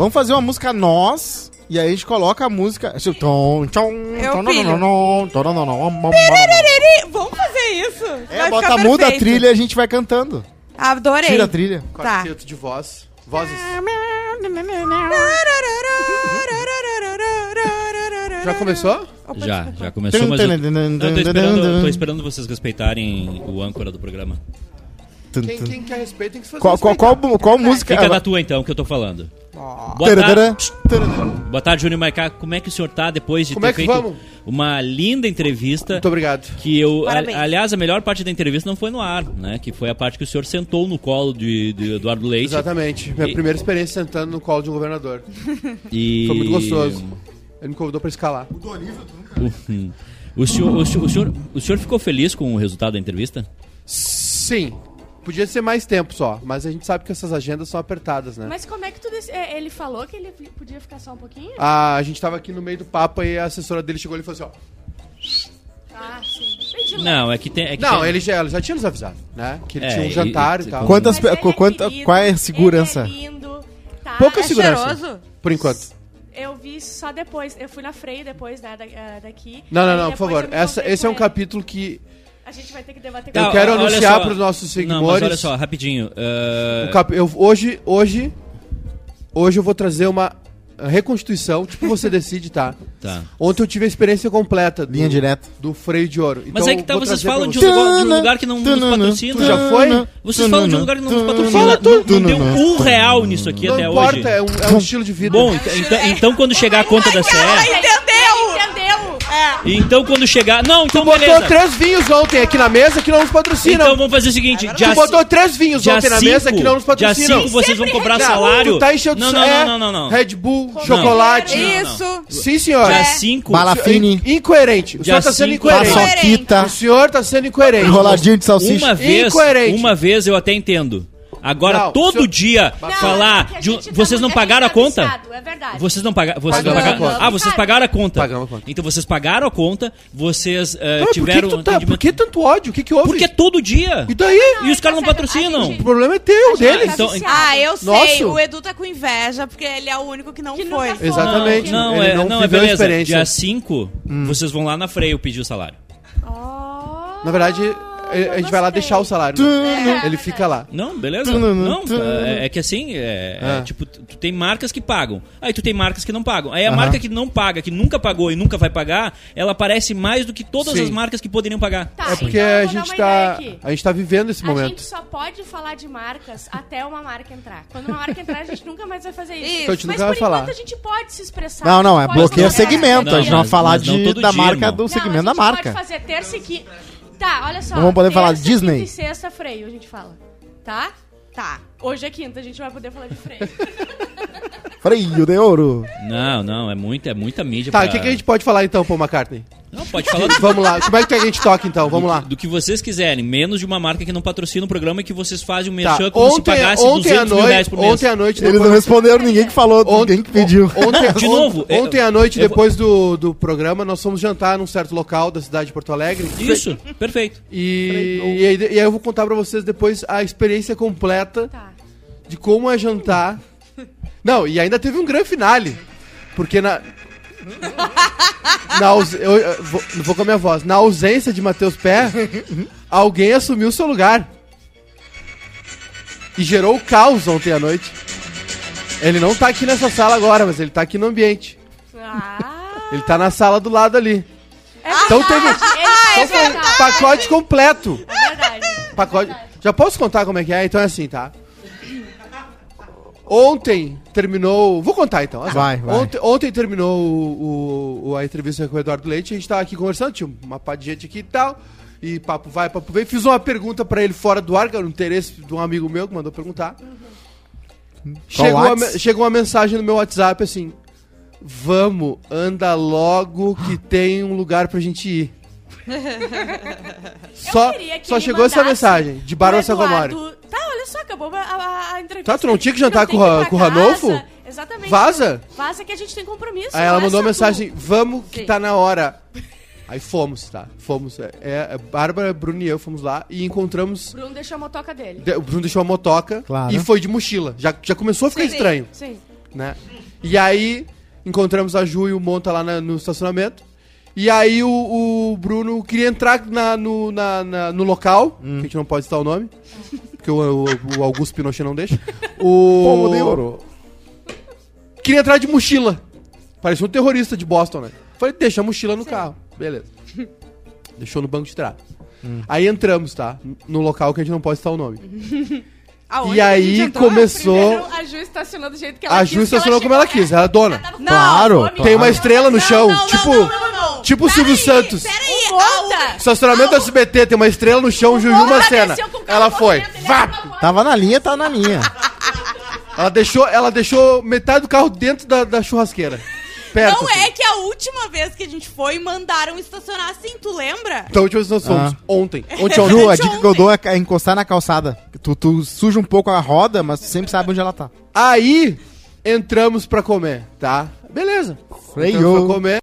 Vamos fazer uma música nós. E aí a gente coloca a música. esse tom, tchom, Eu tom, pilho. não, não, tom, não. Piriri, Vamos fazer isso. É, Vai bota, muda a trilha e a gente vai cantando. Adorei. Tira a trilha. Tá. Quarteto de voz. Vozes. Já começou? Já, já começou, mas eu, não, tô, esperando, tô esperando vocês respeitarem o âncora do programa. Quem, quem quer respeito tem que se fazer Qual, qual, qual, qual música? Fica da tua então, que eu tô falando. Boa tarde, boa tarde, Júnior Maicá. Como é que o senhor tá depois de Como ter é que feito vamos? uma linda entrevista? Muito obrigado. Que eu, a- aliás, a melhor parte da entrevista não foi no ar, né? Que foi a parte que o senhor sentou no colo de, de Eduardo Leite. Exatamente. Minha E- primeira experiência sentando no colo de um governador. E... Foi muito gostoso. Ele me convidou pra escalar. Uhum. O senhor, o, senhor, o, senhor, o senhor ficou feliz com o resultado da entrevista? Sim. Podia ser mais tempo só, mas a gente sabe que essas agendas são apertadas, né? Mas como é que tu dec- é, ele falou que ele podia ficar só um pouquinho? Ah, a gente tava aqui no meio do papo e a assessora dele chegou e falou assim, ó. Ah, sim. Não, é que tem. É que Não, tem- ele já, ela já tinha nos avisado, né? Que ele É, tinha um e- jantar e, e- tal. Quantas, pe- é quanta, querido, qual é a segurança? Ele é lindo, tá? Pouca É segurança. cheiroso? Por enquanto. Eu vi só depois. Eu fui na Freio depois né, da, ah, daqui. Não, não, não, por favor. Essa, esse é um ele. capítulo que A gente vai ter que debater eu quero olha anunciar só. pros nossos Não, mas seguidores. olha só, rapidinho. ah, Um cap- eu, hoje, hoje, hoje eu vou trazer uma reconstituição, tipo você decide, tá? Tá. Ontem eu tive a experiência completa do, Linha direta. do freio de ouro. Mas é que tá, vocês falam de um, lugar, de um lugar que não nos patrocina. Tu já foi? Vocês falam de um lugar que não nos patrocina. Fala tu. Não, não deu um real nisso aqui Não até importa, hoje. é um, é um estilo de vida. Bom, ent- então, então quando chegar a conta da CE. Entendeu? Então quando chegar. Não, então tu botou beleza. três vinhos ontem aqui na mesa que não nos patrocinam. Então vamos fazer o seguinte: tu dia, botou três vinhos dia ontem na cinco- mesa que não nos dia patrocinam. 5 vocês vão cobrar Não, salário. Tu tá enchendo não, não, é, não, não, não. Red Bull, chocolate. Não, não. Isso. Sim, senhora. Dia 5. Bala fine, In- Incoerente. O Dia senhor tá sendo cinco- incoerente. paçoquita, O senhor tá sendo incoerente. enroladinho de salsicha. Uma vez, Incoerente. uma vez eu até entendo. Agora Não, todo senhor- dia Não, falar porque a de um- gente tá vocês não muito- a pagaram a gente tá conta? viciado, É verdade. Vocês não pagaram, vocês não Pagamos pagaram. a conta. Ah, vocês pagaram a conta. Pagamos a conta. Então vocês pagaram a conta, vocês eh, Ah, por que, tiveram que tu tá, por que tanto ódio? O que que houve? Porque é todo dia. E daí? E os caras não tá patrocinam. a O gente- problema é teu, gente dele. tá Então-. Ah, eu sei. Nossa. O Edu tá com inveja, porque ele é o único que não Que foi. Exatamente. Não, é, não não, é beleza. Dia 5, Hum. vocês vão lá na freio pedir o salário. Oh, Na verdade, a, a gente vai lá deixar o salário. né? Ele fica lá. Não, beleza? Não, é, é que assim, é, é Ah. tipo, tu tem marcas que pagam. Aí tu tem marcas que não pagam. Aí a marca que não paga, que nunca pagou e nunca vai pagar, ela aparece mais do que todas Sim. as marcas que poderiam pagar. Tá, É porque então a gente tá. A gente tá vivendo esse A momento. gente só pode falar de marcas até uma marca entrar. Quando uma marca entrar, a gente nunca mais vai fazer isso. Isso. Então a gente Mas nunca vai por falar. enquanto a gente pode se expressar. Não, não, a é gente fazer segmento. Não, a gente não vai falar não de, da dia, marca irmão. do Não, segmento a da gente marca. pode fazer terça e quinta. Tá, olha só. Não vamos poder falar Disney. Quinta e sexta, freio, a gente fala. Tá? Tá. Hoje é quinta, a gente vai poder falar de freio. Freio de ouro. Não, não, é muita, é muita mídia Tá, pra... o que, que a gente pode falar então, Paul McCartney? Não, pode falar do, Vamos lá. Como é que a gente toca então? Vamos lá. do que vocês quiserem, menos de uma marca que não patrocina o programa e que vocês fazem um Tá. merchan como se Ontem, pagasse ontem, à 200 mil reais noite, por mês. ontem à noite, Eles não responderam ninguém que falou, Ontem- ninguém que pediu. Ontem, De novo, on- Ontem à noite, depois do, do programa, nós fomos jantar num certo local da cidade de Porto Alegre. Isso, perfeito. E, e, aí, e aí eu vou contar pra vocês depois a experiência completa Tá. de como é jantar. Não, e ainda teve um grande finale. Porque na. Na aus- eu, eu vou, vou com a minha voz. Na ausência de Matheus Pé, alguém assumiu o seu lugar. E gerou o caos ontem à noite. Ele não tá aqui nessa sala agora, mas ele tá aqui no ambiente. Ah, Ele tá na sala do lado ali. é Então teve. Ele então foi um pacote completo. É verdade. Pacote. Já posso contar como é que é? Então é assim, tá? Ontem terminou. Vou contar então. Vai, vai. Ontem, ontem terminou o, o- a entrevista com o Eduardo Leite. A gente tava aqui conversando, tinha uma pá de gente aqui e tal. E papo vai, papo vem. Fiz uma pergunta pra ele fora do ar, que era um interesse de um amigo meu que mandou perguntar. Chegou, a chegou uma mensagem no meu WhatsApp assim: Vamos, anda logo que tem um lugar pra gente ir. só só chegou essa mensagem de Barba O Sacomori. Acabou a, a, a entrevista. Tá, tu não tinha que jantar com pra com o. Ranolfo? Exatamente. Vaza? Vaza que a gente tem compromisso. Aí ela é mandou uma mensagem. Vamos que Sim. tá na hora. Aí fomos, tá? Fomos. É, é, Bárbara, Bruno e eu fomos lá e encontramos. Bruno deixou a motoca dele. de- O Bruno deixou a motoca Claro. e foi de mochila. Já, já começou a ficar Sim, estranho. Sim. né? E aí encontramos a Ju e o Monta lá na- no estacionamento. E aí o, o Bruno queria entrar na- no, na- na- no local, que a gente não pode citar o nome, porque o, o- o Augusto Pinochet não deixa. O, Pomo de ouro. Queria entrar de mochila. Parecia um terrorista de Boston, né? Falei, deixa a mochila no carro. Beleza. Deixou no banco de trás. Aí entramos, tá? No local que a gente não pode citar o nome. Aonde E aí entrou? começou. Primeiro, a Ju estacionou do jeito que ela A quis. Ju estacionou como ela quis, ela é dona. Ela tava com Claro. Tem uma estrela no Não, chão, não, não, tipo. não, não, não. Tipo o Silvio Santos. Peraí, O Monta. Estacionamento do SBT, tem uma estrela no chão, Juju Macena. Ela foi. Vá! Tava na linha, tá na linha. Ela deixou, ela deixou metade do carro dentro da, da churrasqueira. Perto. Não assim. é que a última vez que a gente foi, mandaram estacionar assim, tu lembra? Então, a última vez que nós fomos. Ah. Ontem. Ontem, ontem. Ju, a dica que eu dou é ca- encostar na calçada. Tu, tu suja um pouco a roda, mas tu sempre sabe onde ela tá. Aí, entramos pra comer, tá? Beleza. Freio. Entramos pra comer,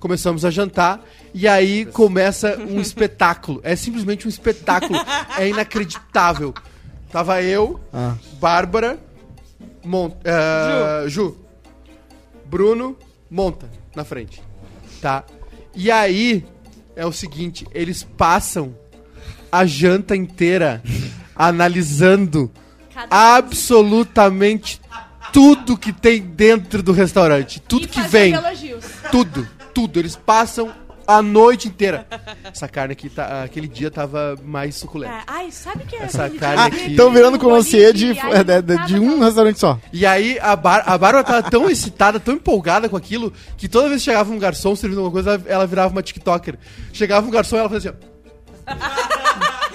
começamos a jantar, e aí começa um espetáculo. É simplesmente um espetáculo. É inacreditável. Tava eu, Ah. Bárbara, Mon eh, Ju. Bruno, Monta, na frente. Tá? E aí, é o seguinte, eles passam a janta inteira analisando Cada absolutamente tudo que tem dentro do restaurante. Tudo E que vem. elogios. Tudo, tudo. Eles passam a noite inteira. Essa carne aqui, tá, aquele dia tava mais suculenta. É, ai, sabe que é Essa carne dia aqui- Estão virando de, aí é, de, de- de um restaurante só. E aí a, Bar a Bárbara tava tão excitada, tão empolgada com aquilo, que toda vez que chegava um garçom servindo alguma coisa, ela, virava uma TikToker. Chegava um garçom e ela fazia assim, ó.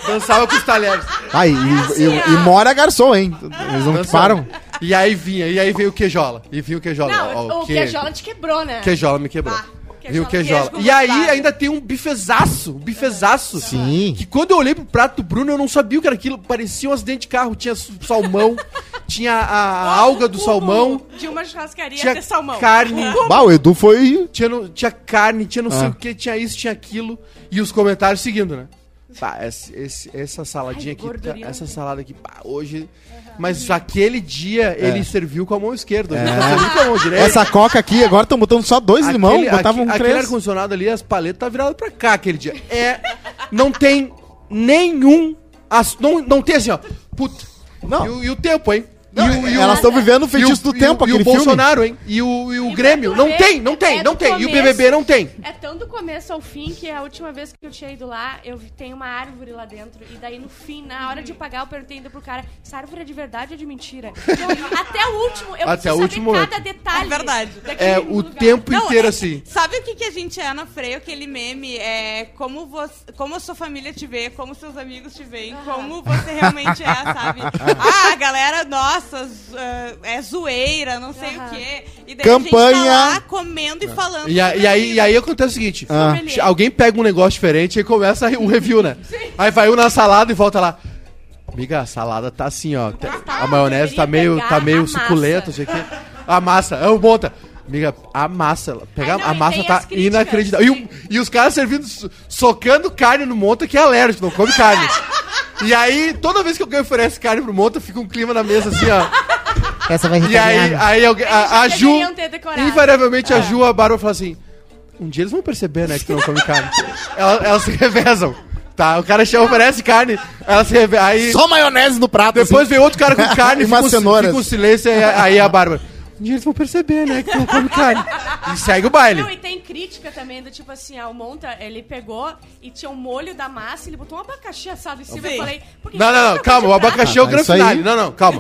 Dançava com os talheres. Ah, e, e- e- mora garçom, hein? Eles não Dançava. param. E aí vinha, e aí veio o queijola. E vinha o queijola. Não, Ó, o que- queijola te quebrou, né? Queijola me quebrou. Ah, Viu o queijola, queijola. queijo E aí ainda tem um bifezaço, um bifezaço. Sim. Que quando eu olhei pro prato do Bruno, eu não sabia o que era aquilo. Parecia um acidente de carro. Tinha salmão, tinha a, alga do salmão, De uma churrascaria tinha ter salmão. carne, Bah, o Edu foi. tinha, no- tinha carne, tinha não sei Ah. o que, tinha isso, tinha aquilo. E os comentários seguindo, né? Pá, esse- esse- essa saladinha Ai, aqui, tá- gordurinha. essa salada aqui, pá, hoje... Mas aquele dia ele serviu com a mão esquerda, ele É. não serviu com a mão direita. Essa coca aqui, agora estão botando só dois limão, Aquele- botavam aque- um Aquele três. ar-condicionado ali, as paletas tá virado pra cá aquele dia. É. Não tem nenhum. as- não, não tem assim, ó. Puta. Não. E, e o tempo, hein? Não, e o, e o- elas estão vivendo o e feitiço do e tempo, e o filme. Bolsonaro, hein? E o, e o E Grêmio. Não tem, não tem, é não tem. E o começo. BBB não tem. É tão do começo ao fim que a última vez que eu tinha ido lá, eu tem uma árvore lá dentro. E daí no fim, na hora de pagar, eu perguntei ainda pro cara: essa árvore é de verdade ou de mentira? Eu- até o último, eu Até preciso o último cada detalhe. É verdade. É o lugar. tempo Não, inteiro é- assim. Sabe o que, que a gente é na freio? Aquele meme é como, você, como a sua família te vê, como seus amigos te veem, como você realmente é, sabe? Ah, galera, nossa, ah, é zoeira, não sei Aham. o quê. E daí Campanha. a gente tá lá comendo e falando. E, a- e aí, e aí acontece o seguinte: Ah. Alguém pega um negócio diferente e começa o review, né? Aí vai um na salada e volta lá. Amiga, a salada tá assim, ó. Tá- a maionese tá meio, pegar tá meio suculenta, não sei o quê. A massa, é o monta. Amiga, a massa, pega Ai, não, a massa tá inacreditável. E, sim. e os caras servindo, so- socando carne no monta que é alérgico, não come carne. E aí, toda vez que alguém oferece carne pro monta, fica um clima na mesa assim, ó. Essa vai E aí, aí alguém, a, a Eles Ju, deveriam ter decorado. invariavelmente a Ju, a Bárbara fala assim, um dia eles vão perceber, né, que tu não come carne. Elas, elas se revezam, tá? O cara chega, oferece carne, elas se revezam. Aí Só maionese no prato. depois assim. vem outro cara com carne E e fica, um, cenouras. fica um silêncio, aí, aí a Bárbara, um dia eles vão perceber, né, que tu não come carne. E segue o baile. Não, e tem crítica também do tipo assim, ah, o Monta, ele pegou e tinha um molho da massa, ele botou um abacaxi assado em cima Sim. e falei... por que Não, não, não, calma, o abacaxi é o Ah, grande aí- finale. Não, não, calma.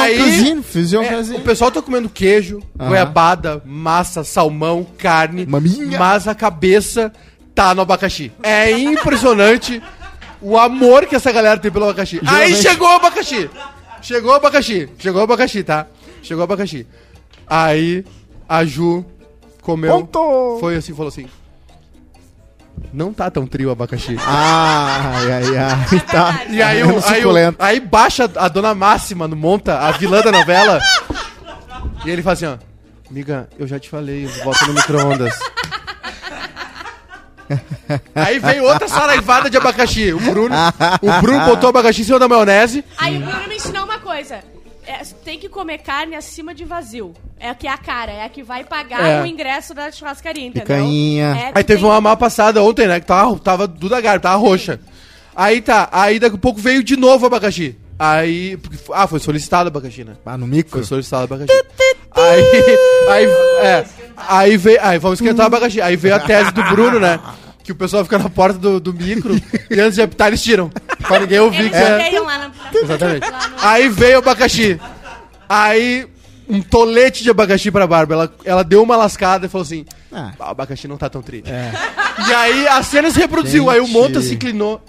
aí- Cuisine, Fusion É, o pessoal tá comendo queijo, Aham. goiabada, massa, salmão, carne. Maminha. Mas a cabeça tá no abacaxi. É impressionante o amor que essa galera tem pelo abacaxi. Aí Geralmente- chegou o abacaxi. Chegou o abacaxi. Chegou o abacaxi, tá? Chegou o abacaxi. Aí a Ju comeu. Ponto. Foi assim, falou assim. Não tá tão trio o abacaxi. Ai, ai, ai. Tá. E aí, o, Menos aí, o- suculento. aí baixa a dona Máxima no monta, a vilã da novela. e ele fala assim, ó. Amiga, eu já te falei, volta no micro-ondas. aí veio outra saraivada de abacaxi. O Bruno, o Bruno botou o abacaxi em cima da maionese. Aí o Bruno me ensinou uma coisa. É, tem que comer carne acima de vazio. É a que é a cara, é a que vai pagar É. o ingresso da churrascaria, entendeu? Picanha. É, Aí teve tem- uma mal passada ontem, né? Que tava, tava Duda Garbi, tava roxa. Aí tá, aí daqui a pouco veio de novo o abacaxi. Aí. porque- ah, foi solicitado o abacaxi, né? Ah, no mico. Foi solicitado o abacaxi. aí. Aí. É. Aí veio. Aí vamos esquentar o abacaxi. Aí veio a tese do Bruno, né? Que o pessoal fica na porta do, do micro e antes de apitar eles tiram. Pra ninguém ouvir Eles que é. na... Exatamente. Aí veio o abacaxi. Aí, um tolete de abacaxi pra Bárbara. Ela, ela deu uma lascada e falou assim: Ah. "Ah, o abacaxi não tá tão triste. E aí a cena se reproduziu. Gente. Aí o Monta se inclinou.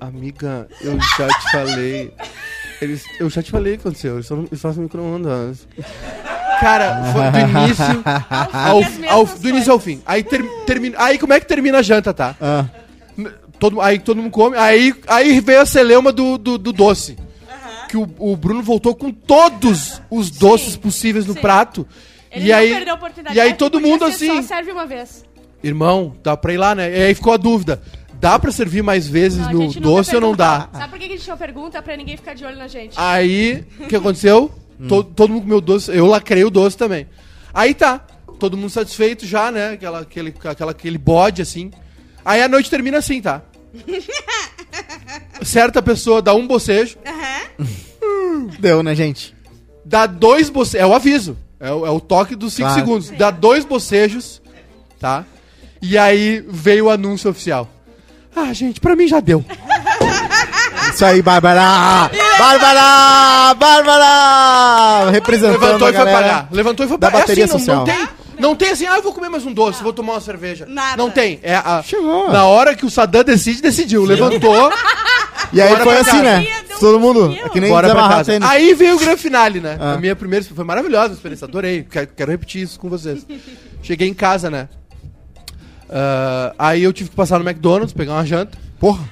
Amiga, eu já te falei. Eles, eu já te falei o que aconteceu. Eles estão eles fazem micro-ondas. Cara, foi do início ao, ao, do início ao fim. Aí, ter, termina, aí como é que termina a janta, tá? Ah. Todo, aí todo mundo come. Aí, aí veio a celeuma do, do, do doce. Que o, o Bruno voltou com todos os doces possíveis no sim. prato. Ele e não aí, perdeu a oportunidade. e aí É todo podia mundo ser assim, Só serve uma vez. irmão, dá pra ir lá, né? E aí ficou a dúvida: dá pra servir mais vezes Não, a no gente nunca doce ou não dá? pergunta. Sabe por que que a gente não pergunta? Pra ninguém ficar de olho na gente. Aí, o que aconteceu? To- todo mundo comeu doce, eu lacrei o doce também. Aí tá, todo mundo satisfeito já, né? Aquela, aquele, aquela, aquele bode assim. Aí a noite termina assim, tá? Certa pessoa dá um bocejo, Deu, né, gente? dá dois bocejos. É o aviso. É o, é o toque dos 5 Claro. segundos. Dá dois bocejos, tá? E aí veio o anúncio oficial. Ah, gente, pra mim já deu. Isso aí, Bárbara! Bárbara! Bárbara! Representando Levantou a e foi galera. pagar. Levantou e foi da pagar. É bateria assim, não, social. não tem. Não tem assim, ah, eu vou comer mais um doce, vou tomar uma cerveja. Nada. Não tem. É a, Chegou. Na hora que o Saddam decide, decidiu. Levantou, E aí Bora foi pra assim, casa. né? Todo mundo. É que nem bora pra desamarrar casa. tênis. Aí veio o grande finale, né? Ah. A minha primeira foi maravilhosa a experiência, adorei. Quero, quero repetir isso com vocês. Cheguei em casa, né? Ah, aí eu tive que passar no McDonald's, pegar uma janta. Porra.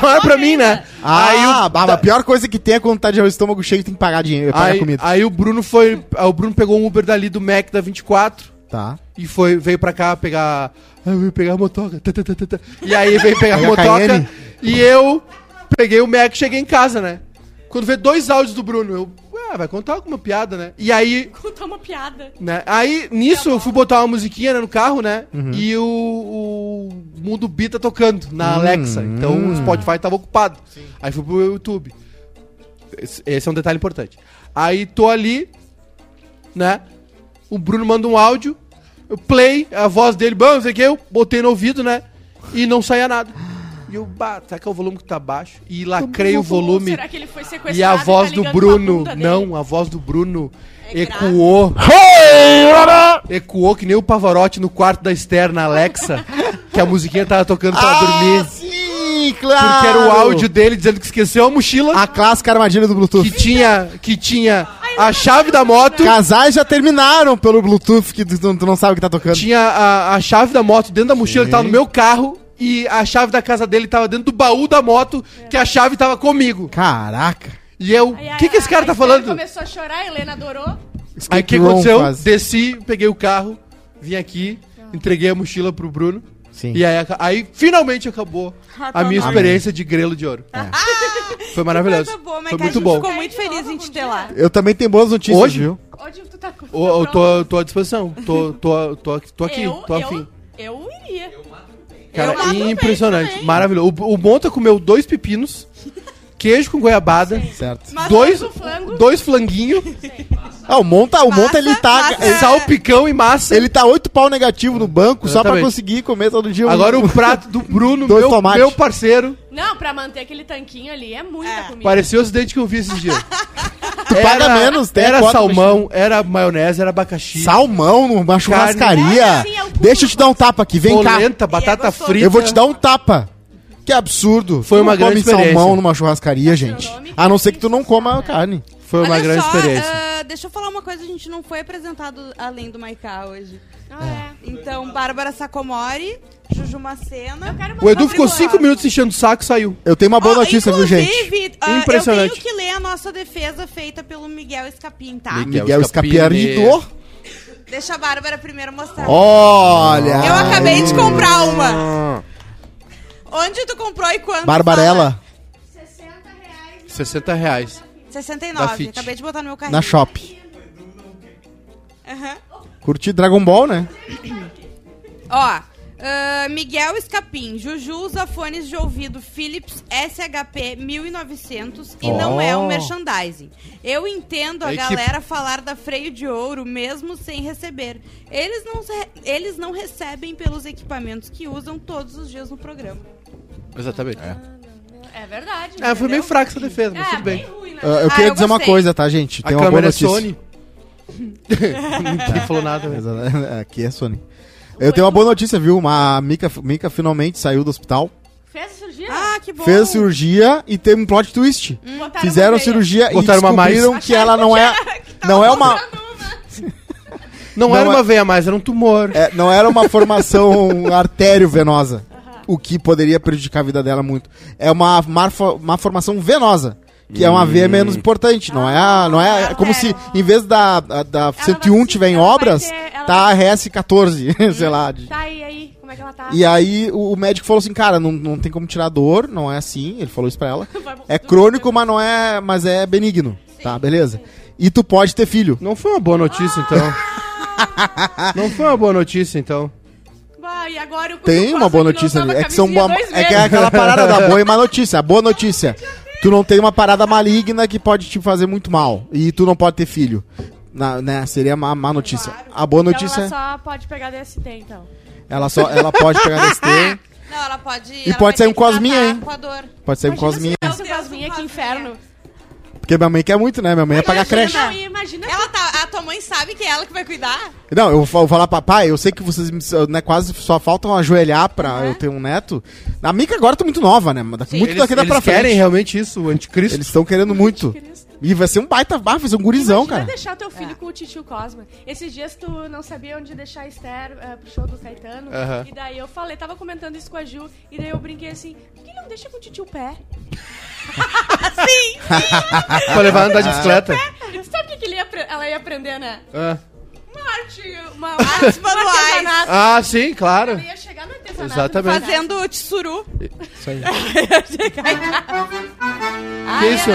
Não era pra mim, né? Ah, aí o, ah, a pior coisa que tem é quando tá de estômago cheio e tem que pagar dinheiro, pagar aí, comida. aí o Bruno foi. O Bruno pegou um Uber dali do Mac da 24. Tá. E foi, veio pra cá pegar. Ah, eu veio pegar a motoca. tá, tá, tá, tá, tá. E aí veio pegar a motoca. E eu peguei o Mac e cheguei em casa, né? Quando vê dois áudios do Bruno, eu. Ué, vai contar alguma piada, né? E aí. Contar uma piada. Né? Aí, nisso, eu fui botar uma musiquinha né, no carro, né? Uhum. E o, o Mundo Bi tá tocando na Hum, Alexa. Então hum. o Spotify tava ocupado. Aí fui pro YouTube. Esse, esse é um detalhe importante. Aí tô ali, né? O Bruno manda um áudio. Eu play, a voz dele, bom, não sei o que, eu botei no ouvido, né? E não saía nada. E eu, bah, será que é o volume que tá baixo? E lacrei o volume. Será que ele foi sequestrado E a voz tá do Bruno, não, a voz do Bruno É ecoou. Ecoou que nem o Pavarotti no quarto da Esther na Alexa, que a musiquinha tava tocando pra dormir. Ah, sim, claro! Porque era o áudio dele dizendo que esqueceu a mochila, A clássica armadilha do Bluetooth. que tinha, que tinha a chave da moto, Casais já terminaram pelo Bluetooth, que tu, tu não sabe o que tá tocando. tinha a, a chave da moto dentro da mochila, que tava no meu carro, e a chave da casa dele tava dentro do baú da moto, que a chave tava comigo. Caraca. E eu, o que que esse cara a tá falando? começou a chorar, a Helena adorou. Aí o que aconteceu? quase. Desci, peguei o carro, vim aqui, entreguei a mochila pro Bruno. Sim. E aí, aí finalmente acabou a minha Amém. experiência de grelo de ouro. Foi maravilhoso. Boa, Foi muito gente bom. ficou muito feliz em te ter lá. Eu também tenho boas notícias, Hoje? viu? Hoje tu tá com. Eu tô, tô à disposição. Tô, tô, tô, tô aqui, eu, tô eu, afim. Eu iria. Cara, Eu impressionante. Maravilhoso. O, o Monta comeu dois pepinos, queijo com goiabada, Certo. Mas dois, o flango. dois flanguinhos, Ah, o Monta, o Massa, Monta ele tá. massa. Ele, salpicão e massa. ele tá oito pau negativo no banco só pra Exatamente. conseguir comer todo dia. um- Agora o prato do Bruno, Dois meu, tomates. meu parceiro, Não, pra manter aquele tanquinho ali é muita É. comida. parecia o acidente que eu vi esses dias. Tu paga menos, tem Era a cota salmão, era maionese, era abacaxi. Salmão numa churrascaria. Ah, sim, é o cúmulo. Deixa eu te dar um tapa aqui, vem cá. polenta, batata gostoso. frita. Eu vou te dar um tapa. Que absurdo. Foi uma não grande come experiência. salmão numa churrascaria, gente. A não ser que tu não coma a carne. Foi uma Olha grande só, experiência. ah, deixa eu falar uma coisa, a gente não foi apresentado além do Maiká hoje. Ah, é. Então, Bárbara Sacomori, Juju Macena. Eu quero O Edu ficou cinco minutos enchendo o saco e saiu. Eu tenho uma boa Ó, notícia, viu, gente? inclusive, ah, Impressionante. Eu tenho que ler a nossa defesa feita pelo Miguel Escapim, tá? Miguel Miguel Escapiarido. Deixa a Bárbara primeiro mostrar. Olha. Eu acabei de comprar uma. Onde tu comprou e quando? Barbarella. 60 reais. 60 reais. Da 69. Fit. Acabei de botar no meu carrinho. Na Shop. Aham. Curti Dragon Ball, né? Ó, ah, Miguel Escapim. Juju usa fones de ouvido Philips SHP 1900 e não é um Oh. merchandising. Eu entendo a É galera falar da freio de ouro mesmo sem receber. Eles não, eles não recebem pelos equipamentos que usam todos os dias no programa. Exatamente. É verdade. É, foi meio fraca essa defesa, mas É, tudo bem. bem ruim, né? Ah, eu Ah, queria eu dizer uma coisa, tá, gente? A Tem uma boa câmera é notícia. Sony. Ninguém falou nada, velho. Exato. Aqui é Sony. Eu tenho uma boa notícia, viu? Uma a Mika, Mika finalmente saiu do hospital. Fez a cirurgia? Ah, que bom. Fez a cirurgia e teve um plot twist. Botaram Fizeram veia. cirurgia Botaram e uma mais. descobriram que ela não é... Não é uma... Não, Não era é- uma veia mais, era um tumor. É, não era uma formação artério-venosa, o que poderia prejudicar a vida dela muito. É uma, uma formação venosa, que é uma veia menos importante. Não é, a- não é, é como se, em vez da, da, da 101 vai- tiver em obras, ter- tá a RS14, sei lá. de- Tá, e aí? Como é que ela tá? E aí o, o médico falou assim, cara, não, não tem como tirar dor, não é assim, ele falou isso pra ela. É crônico, mas não é, mas é benigno, tá, beleza? E tu pode ter filho. Não foi uma boa notícia, então. Não foi uma boa notícia, então. Bah, e agora o Tem uma boa notícia não ali. É que são boa, é que é aquela parada da boa e má notícia. A boa notícia. Tu não tem uma parada maligna que pode te fazer muito mal. E tu não pode ter filho. Na, né? Seria uma má notícia. A boa Então notícia ela só pode pegar DST, então. ela só ela pode pegar DST, Não, ela pode. E ela pode sair um cosminha, hein? Pode sair um cosminha. um Deus, cosminha, que inferno. Porque minha mãe quer muito, né? Minha mãe ia pagar creche. Não, imagina Ela tá, a tua mãe sabe que é ela que vai cuidar? Não, eu vou fa- vou falar, papai, eu sei que vocês né, quase só faltam ajoelhar pra eu ter um neto. A Mica agora tá muito nova, né? Mas daqui- Muito eles daqui dá pra eles querem frente. realmente isso, o anticristo. Eles estão querendo muito. E vai ser um baita, ah, vai ser um gurizão, Imagina cara. deixar teu filho com o tio Cosma. Esses dias tu não sabia onde deixar a Esther eh, pro show do Caetano. Aham. E daí eu falei, tava comentando isso com a Ju. E daí eu brinquei assim, por que não deixa com o tio Pé? Pra levar andar de bicicleta. Sabe o que, que ele ia ela ia aprender, né? Ah. Uma arte, uma arte manuais. Ah, sim, claro. Ela ia chegar no artesanato. Exatamente. Fazendo tsuru. Isso aí. Ai, isso?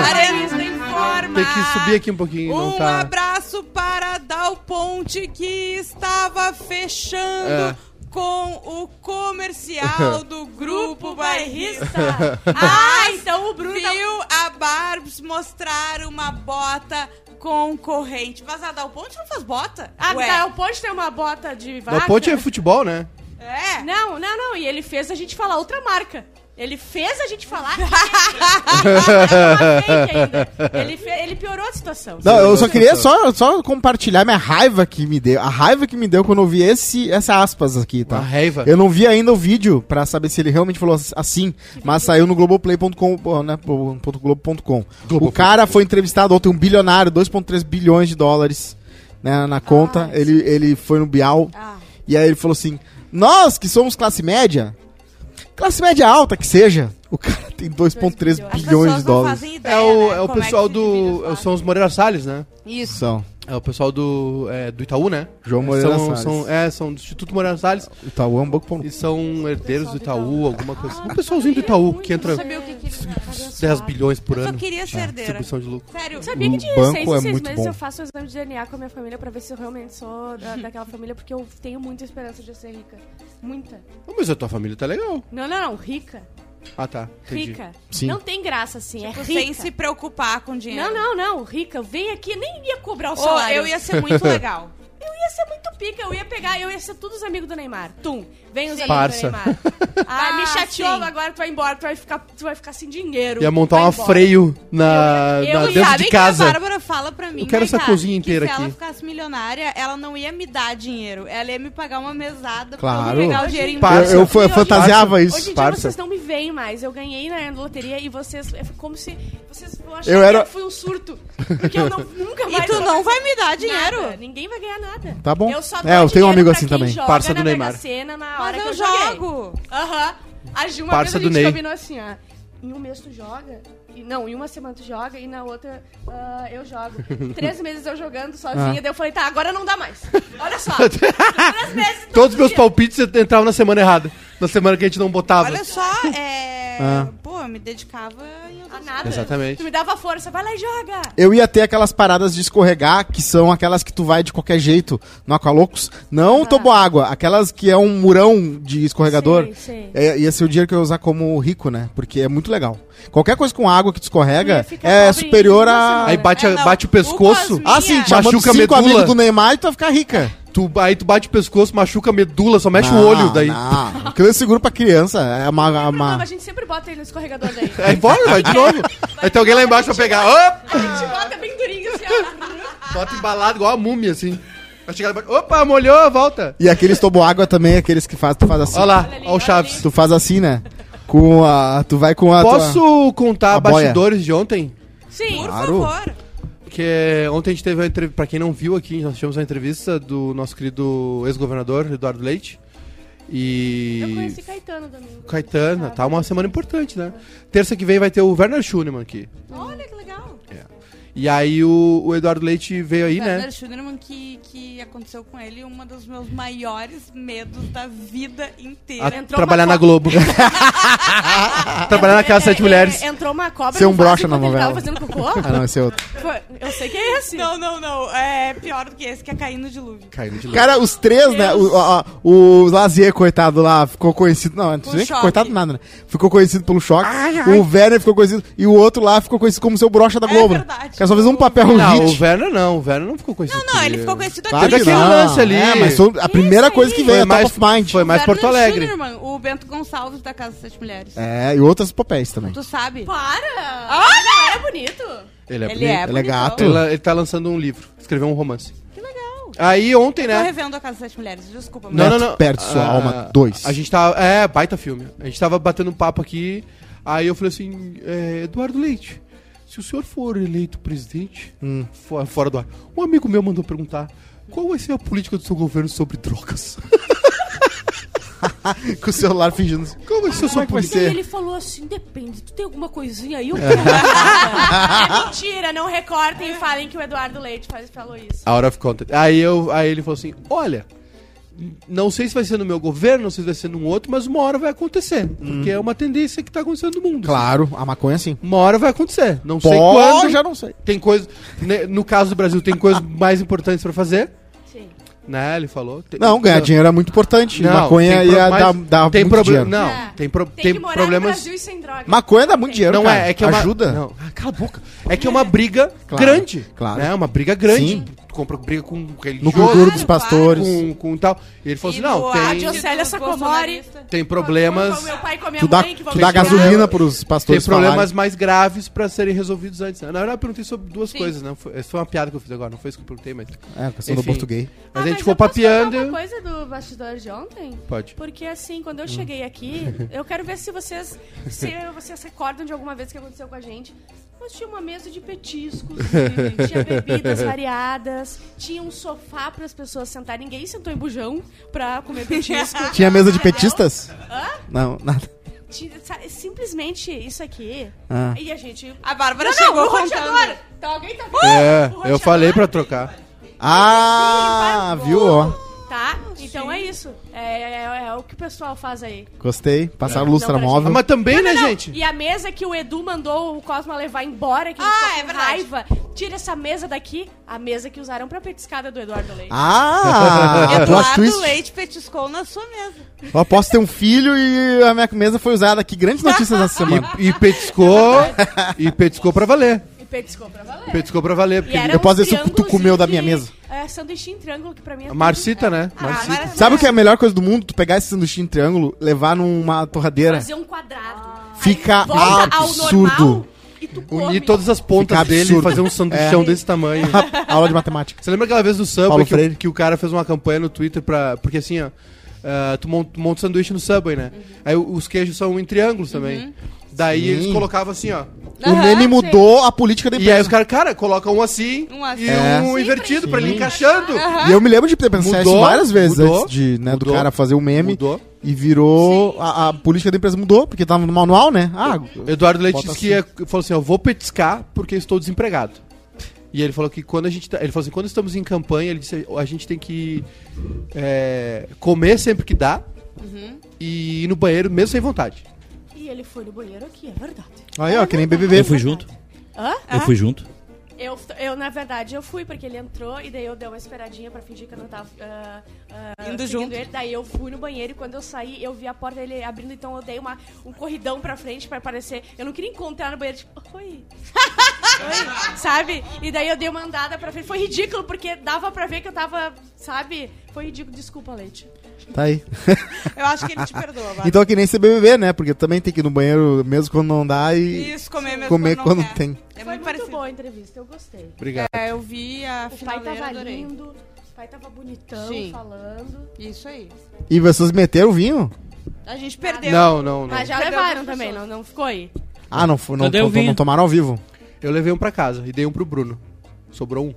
Tem que subir aqui um pouquinho, Um não tá. abraço para Dal Ponte que estava fechando É. com o comercial do Grupo Bairrista. Ah, então o Bruno tá- Viu a Barbs mostrar uma bota concorrente. Mas a Dal Ponte não faz bota? Ah, Ué. tá, o Ponte tem uma bota de vaca. No ponte é futebol, né? É. Não, não, não. E ele fez a gente falar outra marca. Ele fez a gente falar. ainda. ele, fe- ele piorou a situação. Não, eu só queria só, só compartilhar minha raiva que me deu. A raiva que me deu quando eu vi esse, essa aspas aqui, tá? A raiva. Eu não vi ainda o vídeo pra saber se ele realmente falou assim, mas saiu no globoplay.com, né, ponto globo.com. O cara foi entrevistado ontem, um bilionário, 2.3 bilhões de dólares né, na conta. ele, ele foi no Bial Ah. e aí ele falou assim: Nós que somos classe média, classe média alta que seja, o cara tem 2,3 As bilhões de dólares. fazem ideia, É o, né, é o como pessoal os do. São os Moreira Salles, né? Isso. São. É o pessoal do, é, do Itaú, né? João Moreira são, Salles. São, é, são do Instituto Moreira Salles Itaú é um pouco pão. e são herdeiros do Itaú, alguma coisa assim. Um pessoalzinho do Itaú que entra Sabia o que, que ele 10 bilhões por Eu só ano. queria ser herdeira. Distribuição de lucro. Sério. Sabia que de O banco seis é em seis muito meses bom. eu faço o exame de DNA com a minha família pra ver se eu realmente sou da- daquela família, porque eu tenho muita esperança de eu ser rica. Muita. Mas a tua família tá legal. Não, não, não. Rica. Ah, tá. Entendi. Rica. Sim. Não tem graça assim. é Tipo, rica. sem se preocupar com dinheiro. Não, não, não. Rica. Vem aqui. Nem ia cobrar o salário. eu ia ser muito legal. Eu ia ser muito pica, eu ia pegar, eu ia ser todos amigos do Neymar. Tum, vem os amigos do Neymar. Ah, me chateou, sim. agora tu vai embora, tu vai ficar, tu vai ficar sem dinheiro. Ia montar Vai embora. freio na, Eu- eu na- ia- dentro Sabe de que casa. a Bárbara fala pra mim, Eu quero essa Maiká, cozinha inteira que se ela aqui. ficasse milionária, ela não ia me dar dinheiro. Ela ia me pagar uma mesada Claro. pra eu pegar o dinheiro em Parça. Eu, eu, Hoje- fantasiava Hoje isso. em dia vocês não me veem mais. Eu ganhei na loteria e vocês. É como se. Vocês Eu era- que foi um surto. Porque eu não, nunca E mais. tu vou não vai me dar dinheiro. nada. Ninguém vai ganhar nada. Tá bom. Eu só É, eu tenho um amigo assim também. Parça do Neymar. Mega Sena na Mas hora que eu eu jogo. Aham. A Ju, uma Parça vez do a gente combinou assim, ó. Em um mês tu joga, e, não, em uma semana tu joga e na outra ah, eu jogo. Três meses eu jogando sozinha, Ah. daí eu falei, tá, agora não dá mais. Olha só. três meses. Todos os meus palpites entravam na semana errada. Na semana que a gente não botava. Olha só, é. Ah. Pô, eu me dedicava em A nada. Exatamente. Tu me dava força, vai lá e joga. Eu ia ter aquelas paradas de escorregar, que são aquelas que tu vai de qualquer jeito no Aqualocos. Não toboágua, aquelas que é um murão de escorregador. Sei, sei. É, ia ser o dinheiro que eu ia usar como rico, né? Porque é muito legal. Qualquer coisa com água que tu escorrega é superior a. Aí bate, É, não. bate o pescoço. Ah, sim, chamando Machuca a cinco medula. amigos do Neymar e tu vai ficar rica. Tu, aí tu bate o pescoço, machuca a medula, só mexe Não, o olho daí. Não, aquilo é seguro pra criança. É uma. Não, uma... a gente sempre bota ele no escorregador daí. Aí bora, vai de novo. Aí tem alguém lá embaixo pra pegar. Opa! A gente bota bem durinho assim, ó. Bota embalado igual a múmia, assim. Opa, molhou, volta. E aqueles toboágua também, aqueles que faz, tu faz assim. Olha lá, Olha o Chaves. ali. Tu faz assim, né? Com a. Tu vai com a. tua- Posso contar a boia. bastidores de ontem? Sim. Por Claro. favor. Que ontem a gente teve uma entrevista, pra quem não viu aqui, nós tivemos uma entrevista do nosso querido ex-governador, Eduardo Leite. E. Eu conheci Caetano domingo. Caetano, tá uma semana importante, né? Terça que vem vai ter o Werner Schunemann aqui. Olha que. E aí o, o Eduardo Leite veio aí, né? Werner Schunerman, que, que aconteceu com ele um dos meus maiores medos da vida inteira. A Entrou trabalhar na Globo. trabalhar na Casa É, Sete é, Mulheres. é, Entrou uma cobra Ser um no vaso brocha na novela. tava fazendo cocô. Ah, não, esse é outro. Foi- Eu sei que é esse. Não, não, não. É pior do que esse, que é cair no dilúvio. Caindo de Cara, os três, né? O, a- o Lazier, coitado lá, ficou conhecido. Não, não sei nem que choque. coitado nada, né? Ficou conhecido pelo choque. O Werner ficou conhecido. E o outro lá ficou conhecido como seu brocha da É Globo. né? verdade. Que só fez um papel Não, o hit. Werner não, o Werner não ficou conhecido. Não, não, ele ficou conhecido Claro aqui. Teve que aquele não. lance ali. É, mas a primeira Isso coisa aí. que veio, Foi a mais- Top of Mind. foi mais Werner Porto Alegre. Schunerman, o Bento Gonçalves da Casa das Sete Mulheres. É, e outras papéis também. Tu sabe? Para! Olha! É bonito. Ele é Ele bonito. é Ele é bonitão. gato. Ele, ele tá lançando um livro, escreveu um romance. Que legal. Aí ontem, Tô né? revendo a Casa das Sete Mulheres, desculpa. Não, mas- não, não. perde sua Ah, alma, dois. A gente tava. É, baita filme. A gente tava batendo um papo aqui. Aí eu falei assim: é, Eduardo Leite, se o senhor for eleito presidente, Hum. fora, fora do ar, um amigo meu mandou perguntar qual vai ser a política do seu governo sobre drogas. Com o celular fingindo. Qual vai ser a sua Como é que? E ser? ele falou assim: depende, tu tem alguma coisinha aí? Eu quero. é mentira, não recortem e falem que o Eduardo Leite faz, falou isso. Out of context. Aí, eu, aí ele falou assim: olha. Não sei se vai ser no meu governo, não sei se vai ser num outro, mas uma hora vai acontecer. Porque é uma tendência que tá acontecendo no mundo. Claro, a maconha sim. Uma hora vai acontecer. Não sei Pô, quando. já não sei. Tem coisa. né, No caso do Brasil, tem coisas mais importantes pra fazer. Sim. Né? Ele falou. Tem- Não, ganhar dinheiro é muito importante. Não, maconha tem pro- ia dar, dar tem muito problema. dinheiro. Não, É. tem, pro- Tem, tem que morar no problemas. Brasil e sem droga. Maconha dá muito dinheiro, Não cara. é, é que é uma. Ajuda. Não, ah, cala a boca. É que é uma briga Claro, grande. claro. Né? Uma briga grande. Sim. Tu compra briga com No religioso, Gurguro dos Claro, Pastores. com, com tal. E ele falou assim: E não, no tem, dos Sacomori. tem problemas. A Tu dá, mãe tu dá gasolina pros Tem pastores problemas falarem. mais graves pra serem resolvidos antes. Na verdade, eu perguntei sobre duas coisas, né? Foi, essa foi uma piada que eu fiz agora, não foi isso que eu perguntei, mas. É, a questão do português. Mas Ah, a gente eu ficou papeando. uma coisa do bastidor de ontem? Pode. Porque assim, quando eu cheguei aqui, eu quero ver se vocês se vocês recordam de alguma vez que aconteceu com a gente. Nós tinha uma mesa de petiscos, tinha bebidas variadas, tinha um sofá para as pessoas sentarem. Ninguém sentou em bujão pra comer petisco. Tinha mesa de Entendeu? petistas? Hã? Não, nada. Simplesmente isso aqui. Ah. E a gente. A Bárbara Não, chegou não, o contando. roteador! Então alguém tá É, O eu falei pra trocar. Ah, viu? Ó, Tá? Então é isso. É, é- é o que o pessoal faz aí. gostei. Passaram Não, lustra pra móvel. Ah, mas também, Não, né, não, não. gente? E a mesa que o Edu mandou o Cosma levar embora, que ele Ah, ficou é com verdade. raiva. Tira essa mesa daqui, a mesa que usaram pra petiscada do Eduardo Leite. Ah, plot Eduardo twist. Leite petiscou na sua mesa. Eu posso ter um filho e a minha mesa foi usada. Que grandes notícias essa semana. E, e petiscou. e petiscou pra valer. E petiscou pra valer. Petiscou pra valer. E Porque Eu posso dizer se tu comeu da minha mesa. É, sanduíche em triângulo, que pra mim é... Marcita, né? Ah, Marcita. maravilhoso. Sabe o que é a melhor coisa do mundo? Tu pegar esse sanduíche em triângulo, levar numa torradeira. Fazer um quadrado. Fica Aí volta ao absurdo. e. Unir todas as pontas Fica dele e absurdo. fazer um sanduichão É. desse tamanho. Aula de matemática. Você lembra aquela vez do Subway que, que o cara fez uma campanha no Twitter pra. Porque assim, ó. ah, tu, monta, o sanduíche no Subway, né? Aí o- os queijos são em triângulos também. Daí Sim. eles colocavam assim, ó. O Aham, meme sei. mudou a política da E aí empresa. os caras, cara, colocam um assim, Um assim. e É. um Sim, invertido pra ele sim. encaixando. E eu me lembro de ter pensado isso Mudou, várias vezes mudou, antes de, né, do mudou, cara fazer o meme. Mudou. E virou. A, a política da empresa mudou, porque tava no manual, né? Ah, Eduardo Leite Bota disse que assim. ia- falou assim: Eu vou petiscar porque estou desempregado. E ele falou que quando a gente. tá- ele falou assim: quando estamos em campanha, ele disse: a gente tem que é, comer sempre que dá. e ir no banheiro mesmo sem vontade. Ele foi no banheiro aqui, é verdade. Aí, ó, que nem BBB. Eu fui junto. Hã? Eu fui junto. Eu, eu, na verdade, eu fui, porque ele entrou e daí eu dei uma esperadinha pra fingir que eu não tava ah, ah, Indo junto. ele. Daí eu fui no banheiro e quando eu saí, eu vi a porta dele abrindo, então eu dei uma, um corridão pra frente pra aparecer. Eu não queria encontrar no banheiro, tipo, oi. oi, sabe? E daí eu dei uma andada pra frente. Foi ridículo, porque dava pra ver que eu tava, sabe? Foi ridículo, desculpa, Leite. Tá aí. Eu acho que ele te perdoa, Bárbara. Então é que nem ser BBB, né? Porque também tem que ir no banheiro mesmo quando não dá e Isso, comer mesmo comer não quando quer. tem. É Foi muito muito boa a entrevista, eu gostei. Obrigado. É, eu vi a O pai tava adorei. lindo, o pai tava bonitão, Sim. falando. Isso aí. E vocês meteram o vinho? A gente perdeu. Não, não, não. Mas já Perdeu levaram também, não, pessoas. não ficou aí. Ah, não, não, o vinho? não tomaram ao vivo. Eu levei um pra casa e dei um pro Bruno. Sobrou um.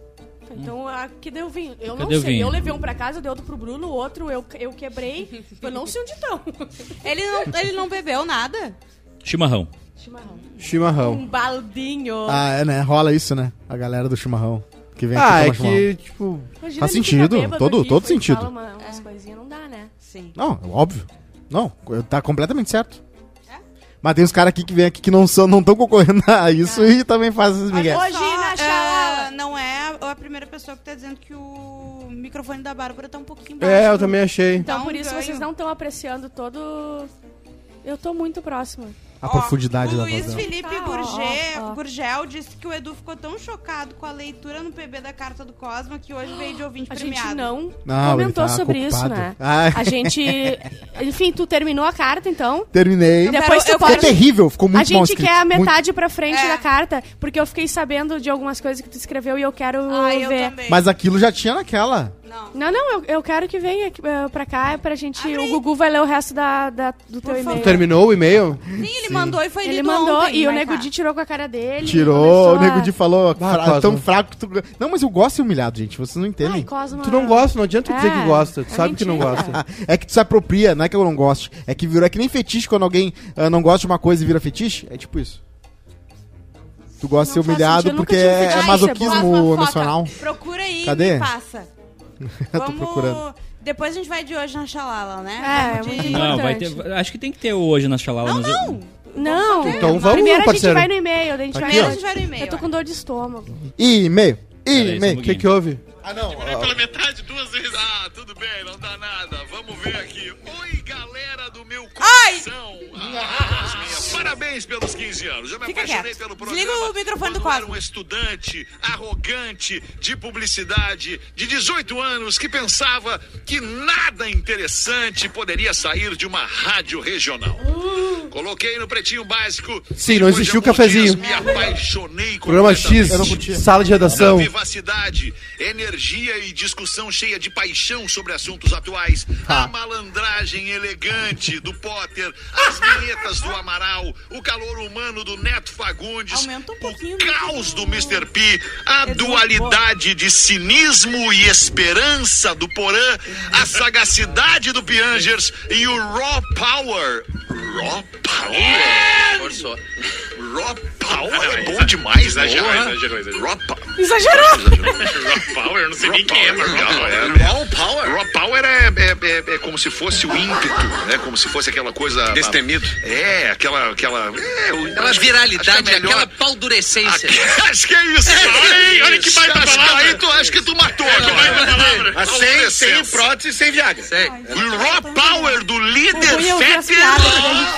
Então, aqui deu vinho. Eu Cadê não sei. vinho? Eu levei um pra casa, eu dei outro pro Bruno, o outro eu, eu quebrei. eu não sei onde estão. Ele não, ele não bebeu nada? Chimarrão. Chimarrão. Chimarrão. Um baldinho. Ah, é, né? Rola isso, né? A galera do chimarrão. Que vem Ah, aqui é tomar chimarrão. que, tipo. Imagina faz sentido, todo- aqui, todo e sentido. Fala uma, umas coisinhas, não dá, né? Sim. Não, óbvio. Não, tá completamente certo. É? Mas tem uns caras aqui que vêm aqui que não são, não estão concorrendo a isso e também fazem esses migué. Hoje na ah, chala. não é a primeira pessoa que tá dizendo que o microfone da Bárbara tá um pouquinho baixo. É, eu também achei. Então, um por isso, ganho. vocês não estão apreciando todo... Eu tô muito próxima. A profundidade o da Luiz dela. Felipe Ah, ó, Gurgel, ó, ó. Gurgel disse que o Edu ficou tão chocado com a leitura no PB da Carta do Cosma que hoje veio de ouvinte A premiado. gente não, Não, comentou ele tá sobre isso, né? Ai. A gente... Enfim, tu terminou a carta, então? Terminei. Eu Depois quero- tu eu Ficou pode... terrível, ficou muito a gente escrito. quer a Muito- metade pra frente É. da carta, porque eu fiquei sabendo de algumas coisas que tu escreveu e eu quero Ah, eu ver. também. Mas aquilo já tinha naquela. Não. Não, não, eu, eu quero que venha eh, pra cá pra gente. O Gugu vai ler o resto da, da- do teu e-mail. Terminou o e-mail? Sim, ele mandou e foi Ele mandou ontem, e o vai Nego tá. Di tirou com a cara dele. Tirou, o Nego a- Di falou, Ah, "Fra- Cosmo. tão fraco que tu... Não, mas eu gosto de ser humilhado, gente, vocês não Ai, entendem. Cosma. Tu não gosta, não adianta tu dizer É, que gosta. Tu é sabe que não mentira. gosta. é que tu se apropria, não é que eu não goste. É que virou, é que nem fetiche quando alguém ah, não gosta de uma coisa e vira fetiche. É tipo isso. Tu gosta de Não ser faz humilhado porque é, é Ai, masoquismo nacional. Procura aí Cadê? passa. Tô Vamos... procurando. Depois a gente vai de hoje na Xalala, né? É, Vamos é muito de... Não, vai ter. Acho que tem que ter hoje na Xalala. Não, não. Não. Então vamos, Primeiro a gente parceiro. vai no e-mail, a gente vai Primeiro no- a gente vai no e-mail. Eu tô com dor de estômago. E-mail. E-mail. O que que houve? Ah, não. Parei pela metade duas vezes. Ah, tudo bem, não dá nada. Vamos ver aqui. Oi, galera do meu coração. Ah, minha. Parabéns pelos 15 anos. Já me Fica apaixonei quieto. pelo programa. Desliga o microfone do quando era um estudante arrogante de publicidade de 18 anos que pensava que nada interessante poderia sair de uma rádio regional. Coloquei no pretinho básico. Sim, não existia o cafezinho. dias, Me apaixonei Programa. X, Eu sala de Na redação. vivacidade, energia e discussão cheia de paixão sobre assuntos atuais, a malandragem elegante do Potter, as vinhetas do Amaral, o calor humano do Neto Fagundes, Aumenta um pouquinho o do- caos do Mr. P, a dualidade de cinismo e esperança do Porã, a sagacidade do Piangers e o raw power. Raw power? Forçou. Raw power é bom demais, Exagerou, porra. exagerou, exagerou. Raw power. Exagerou! Raw Power, eu não sei nem quem é, mas Raw Não, Power. é- Raw Power? Raw Power é, é, é, é como se fosse o ímpeto, né? Como se fosse aquela coisa. Destemido. É, aquela. Aquela é, o- Aquela viralidade, é melhor- aquela paldurecência. Acho que é isso. Olha, olha que baita Acho que palavra. Aí tu acho que tu matou. agora. Mas Com sem, sem prótese e sem Viagra. Sei. O raw power do líder é Fetter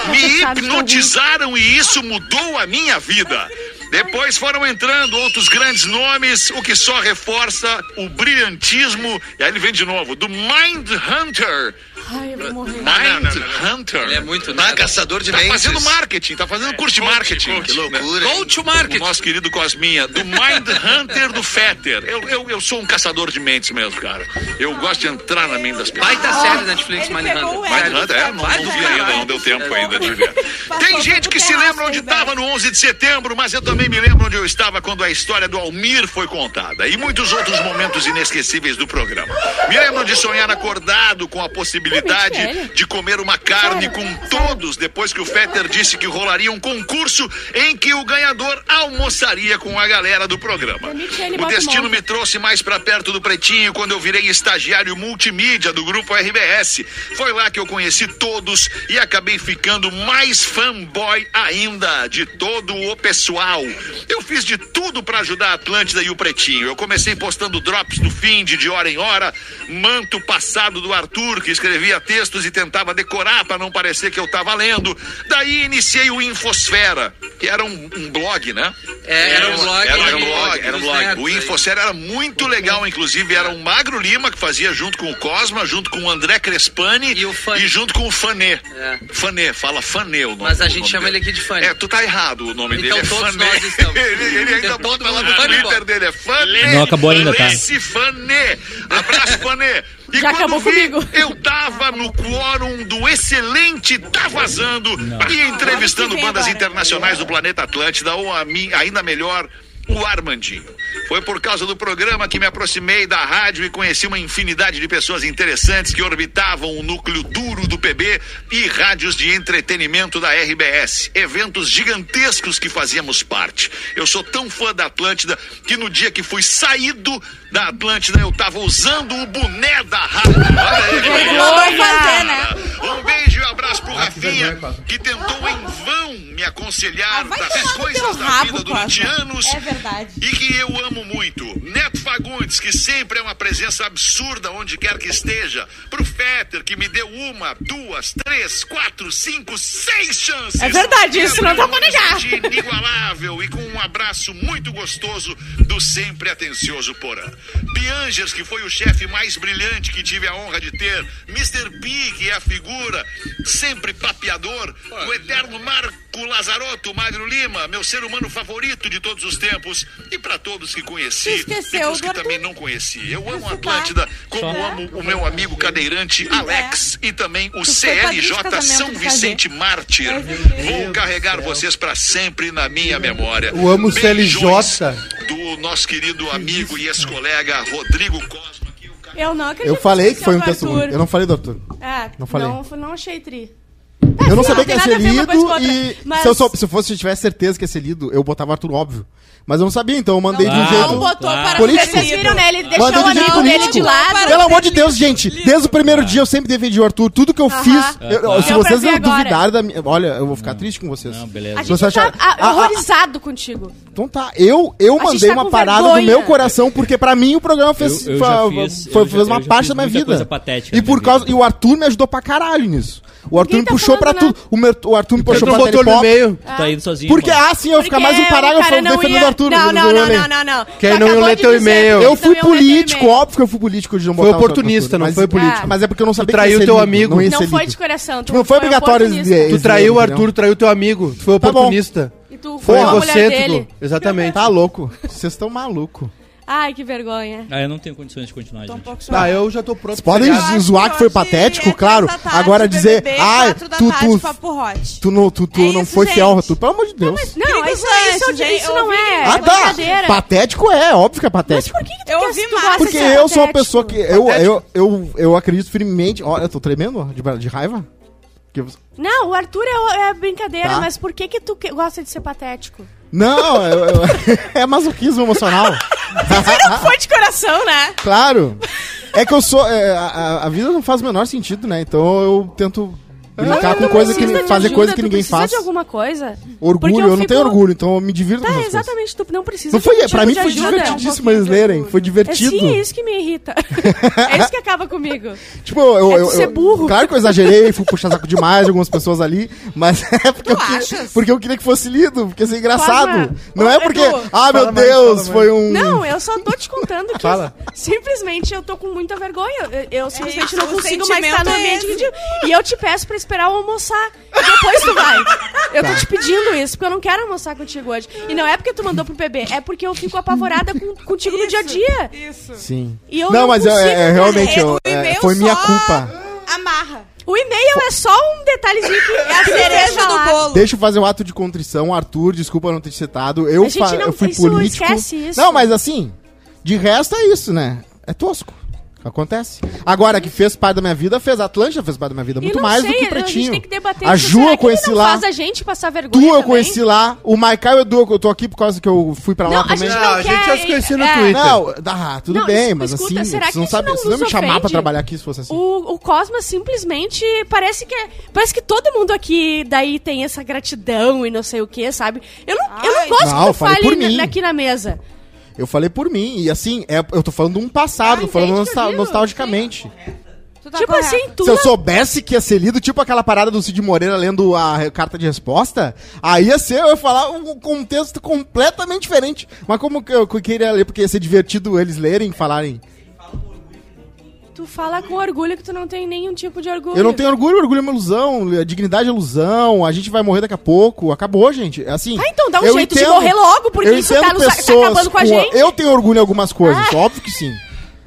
me hipnotizaram e isso mudou a minha vida. Depois foram entrando outros grandes nomes, o que só reforça o brilhantismo. E aí ele vem de novo, do Mind Hunter. Ai, eu vou morrer. Mind não, não, Hunter. Ele é muito Tá nada. caçador de tá fazendo marketing, tá fazendo curso de marketing. Que loucura. Go to O market. nosso querido Cosminha, do Mind Hunter do Fetter. Eu, eu, eu sou um caçador de mentes mesmo, cara. Eu gosto de entrar na mente das pessoas. Baita série Netflix, Ele Mindhunter. pegou o Mind. Hunter, é, não, não vi ainda, não deu tempo ainda de ver. Tem gente que se lembra onde estava no 11 de setembro, mas eu também me lembro onde eu estava quando a história do Almir foi contada. E muitos outros momentos inesquecíveis do programa. Me lembro de sonhar acordado com a possibilidade Michele. de comer uma carne com todos depois que o Fetter disse que rolaria um concurso em que o ganhador almoçaria com a galera do programa. O destino me trouxe mais pra perto do Pretinho quando eu virei estagiário multimídia do grupo RBS. Foi lá que eu conheci todos e acabei ficando mais fanboy ainda de todo o pessoal. Eu fiz de tudo pra ajudar a Atlântida e o Pretinho. Eu comecei postando drops do fim de hora em hora, manto passado do Arthur que escrevia textos e tentava decorar pra não parecer que eu tava lendo. Daí iniciei o Infosfera, que era um, um blog, né? É, era um blog. Era um de- blog, era um blog. nerds O aí. Infocera era muito legal, inclusive era o Magro Lima que fazia junto com o Cosma, junto com o André Crespani E o e junto com o Fanê. É. Fanê, fala Fanê o nome. Mas a gente chama dele. ele aqui de Fanê. É, tu tá errado o nome Então dele, é todos Fanê. nós estamos. ele, ele ainda Todo bota lá no Twitter dele, é Fanê. Não acabou ainda, tá? Esse Fanê. Abraço, Fanê. E Já quando acabou vi, comigo. Eu tava no quórum do excelente Tá Vazando e entrevistando bandas agora. internacionais do planeta Atlântida, ou a mim, ainda melhor, o Armandinho. Foi por causa do programa que me aproximei da rádio e conheci uma infinidade de pessoas interessantes que orbitavam o núcleo duro do PB e rádios de entretenimento da RBS. Eventos gigantescos que fazíamos parte. Eu sou tão fã da Atlântida que no dia que fui saído da Atlântida eu tava usando o boné da rádio. Olha aí, que legal. né? Um beijo e um abraço pro Ah, Rafinha, que tentou em vão me aconselhar Ah, vai das coisas da rabo, vida durante anos É verdade. e que eu amo muito. Neto Fagundes, que sempre é uma presença absurda onde quer que esteja. Pro Fetter, que me deu uma, duas, três, quatro, cinco, seis chances. É verdade, isso não dá pra negar. Inigualável e com um abraço muito gostoso do sempre atencioso Porã. Piangers, que foi o chefe mais brilhante que tive a honra de ter. Mr. P, que é a figura sempre papeador. O eterno Marco Lazarotto, Magro Lima, meu ser humano favorito de todos os tempos. E para todos que conheci esqueceu do que. Também não conheci. Eu amo a Esse Atlântida, como Só. amo o meu amigo cadeirante Alex e também o CLJ São Vicente Mártir. É. Vou carregar vocês para sempre na minha memória. Eu amo o CLJ. Do nosso querido amigo e ex-colega Rodrigo Cosma. que o cara- Eu não acredito Eu falei que foi um texto ruim. Eu não falei do Arthur. É, Não falei. Não, não achei tri. Eu não lá, sabia que ia ser lido e mas- se, eu sou- se eu fosse, se eu tivesse certeza que ia ser lido, eu botava Arthur óbvio. Mas eu não sabia, então eu mandei de um Não jeito. botou Claro. para Político. Vocês viram, né? Ele deixou Mandei o de jeito amigo dele político. de lado. Pelo amor de Deus, gente, desde o primeiro dia eu sempre defendi o Arthur. Tudo que eu fiz. eu- claro. se vocês não duvidarem da minha. Olha, eu vou ficar triste com vocês. Não, beleza. A Se gente você tá achar- ah, Ah, ah. horrorizado contigo. Então tá, eu, eu A mandei tá uma parada vergonha. do meu coração, porque pra mim o programa fez, Eu- eu já fa- fiz- foi, eu fez uma eu parte da minha vida. coisa patética e por causa vida. E o Arthur me ajudou pra caralho nisso. O Arthur me tá puxou pra tudo. O, o Arthur me puxou pra botou no e-mail. Tá indo sozinho. Porque, mano. ah, sim, eu ia ficar mais um parágrafo o defendendo ia- o Arthur. Não, não, não, não, não, não. Que aí Tu não de teu e-mail. Eu fui político, óbvio que eu fui político de não Foi botar o oportunista, não foi político. Ah. Mas é porque eu não sabia traiu que ia ser teu amigo. Não, ia Não foi de coração. Tipo, não foi obrigatório Tu traiu o? Arthur, traiu teu amigo. Tu foi Tá oportunista. E tu Foi foi a mulher egocêntrico. dele. Exatamente. Tá louco. Vocês estão malucos. Ai, que vergonha. Ah, eu não tenho condições de continuar, Tô um gente. pouco Ah, eu já tô pronto. Vocês podem pegar. zoar que foi patético, é claro. tarde, Agora dizer, BBB, ai, tu, tarde, tu, hot. tu não, tu, tu É não isso, foi fiel gente. Arthur. Pelo amor de Deus. Não, Gringos isso, antes, isso, gente, isso não ouvi. é. Ah, é tá. brincadeira. Patético é, óbvio que é patético. Por que, que tu Eu quer- ouvi tu mais. Porque eu sou uma pessoa que. Eu, eu, eu, eu acredito firmemente. Olha, eu tô tremendo de, de raiva. Não, o Arthur é, é brincadeira, Tá. mas por que que tu que- gosta de ser patético? Não, eu- eu- é masoquismo emocional. Não foi de coração, né? claro. É que eu sou. é, a- a vida não faz o menor sentido, né? Então eu tento brincar com coisa que, fazer ajuda, coisa que tu ninguém precisa faz. de alguma coisa? Orgulho, eu, não fico- tenho orgulho, então eu me divirto com Tá, coisas. exatamente, tu não precisa Não foi, pra tipo mim foi divertidíssimo eles lerem. Foi É divertido. sim, isso que me irrita. é isso que acaba comigo. Tipo, eu, eu, É eu- ser eu- burro. Claro que eu exagerei, fui puxar saco demais de algumas pessoas ali, mas é porque, eu, que- achas? porque eu queria que fosse lido, porque ia ser engraçado. Não é porque, ah, meu Deus, foi um. Não, eu só tô te contando que Fala. simplesmente eu tô com muita vergonha. Eu, eu simplesmente não consigo mais estar no é ambiente eu. E eu te peço pra esperar eu almoçar. E depois tu vai. Eu Tá. tô te pedindo isso, porque eu não quero almoçar contigo hoje. E não é porque tu mandou pro PB, é porque eu fico apavorada com- contigo no dia a dia. Isso. Sim. E eu não, não mas é, consigo, é, cara. realmente É, eu- o é, e-mail foi minha culpa. Amarra. O e-mail é só um detalhezinho que É a cereja do bolo. Deixa eu fazer um ato de contrição. Arthur, desculpa não ter te citado. Eu, A gente não- eu fui isso, político. esquece isso. Não, mas assim, de resto é isso, né? É tosco. Acontece. Agora, que fez parte da minha vida, fez. A Atlântida fez parte da minha vida. Muito mais sei, do que o A gente Pretinho. tem que debater A isso. Ju Será eu conheci lá. faz a gente passar Tu vergonha eu também? conheci lá. O Maikai e o Edu, eu tô aqui por causa que eu fui pra lá Não, a também. gente Não, não a gente já se conhecia no é. Twitter. Não, ah, tudo Não, bem, mas escuta, assim, será que não sabem, não não me chamar pra trabalhar aqui se fosse assim. O, o Cosma simplesmente parece que parece que todo mundo aqui daí tem essa gratidão e não sei o que, sabe? Eu não, eu não gosto Não, que tu fale por na- mim. aqui na mesa. Eu falei por mim, e assim, é, eu tô falando de um passado, Ah, tô falando entende, nostal- nostalgicamente. Tu tá tipo correto. assim, tu Se eu soubesse que ia ser lido, tipo aquela parada do Cid Moreira lendo a carta de resposta, aí ia ser, eu ia falar um contexto completamente diferente. Mas como que eu, que eu queria ler, porque ia ser divertido eles lerem, falarem. Tu fala com orgulho que tu não tem nenhum tipo de orgulho. Eu não tenho orgulho, orgulho é uma ilusão, a dignidade é ilusão, a gente vai morrer daqui a pouco, acabou, gente. É assim. Ah, então dá um jeito de entendo- morrer logo, porque isso tá, nos- tá acabando com a gente. Eu tenho orgulho em algumas coisas, óbvio que sim.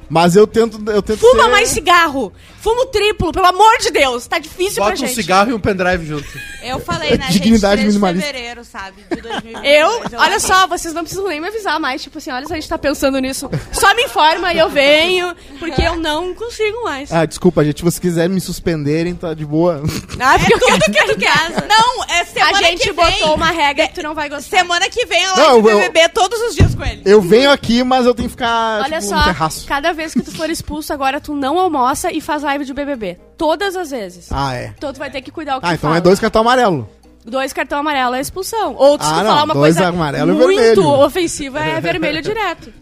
Mas eu tento, eu tento Fuma ser- mais cigarro. Fuma o triplo, pelo amor de Deus. Tá difícil pra Bota um gente. cigarro e um pendrive junto. Eu falei, né, Dignidade gente, 3 de minimalista. fevereiro, sabe, de 2022. Eu, olha só, vocês não precisam nem me avisar mais. Tipo assim, olha só, a gente tá pensando nisso. Só me informa e eu venho, porque eu não consigo mais. Ah, desculpa, gente, se vocês quiserem me suspenderem, tá de boa. Ah, porque eu quero que tu quer. Não, é A semana gente que botou vem. uma regra que tu não vai gostar. Semana que vem ela Não, vai eu- BBB todos os dias com ele. Eu venho aqui, mas eu tenho que ficar Olha tipo, no só, terraço. cada vez que tu for expulso, agora tu não almoça e faz live de BBB. Todas as vezes. Ah, é. Então tu vai ter que cuidar o que Ah, tu então fala. é dois cartão amarelo. Dois cartão amarelo é expulsão. Ou se Ah, tu não, falar uma dois coisa amarelo e muito vermelho. ofensiva, é vermelho direto.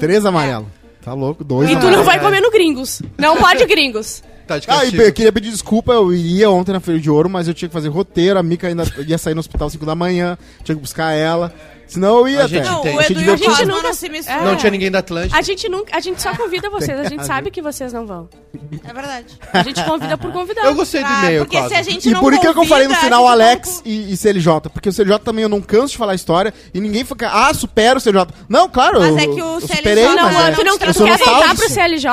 Três amarelo. Tá louco, dois E tu amarelo. não vai comer no gringos. Não pode gringos. Tá de Ah, e castigo. eu queria pedir desculpa, eu iria ontem na Feira de Ouro, mas eu tinha que fazer roteiro, a Mica ainda ia sair no hospital às 5 da manhã, tinha que buscar ela. Senão eu ia A gente até. Não, tem. o Edu e o. Cosma nunca- não se misturam. É. Não tinha ninguém da Atlântica. A gente nunca, a gente só convida vocês, a gente sabe que vocês não vão. É verdade. A gente convida por convidar. Eu gostei do Ah, e-mail, porque se a gente E não por que eu falei no final gente Alex e, e CLJ? Porque o CLJ também eu não canso de falar a história e ninguém fica, ah, supera o CLJ. Não, claro, Mas eu, é que o CLJ superei, Tu não, mas é, tu não tu quer voltar pro. CLJ?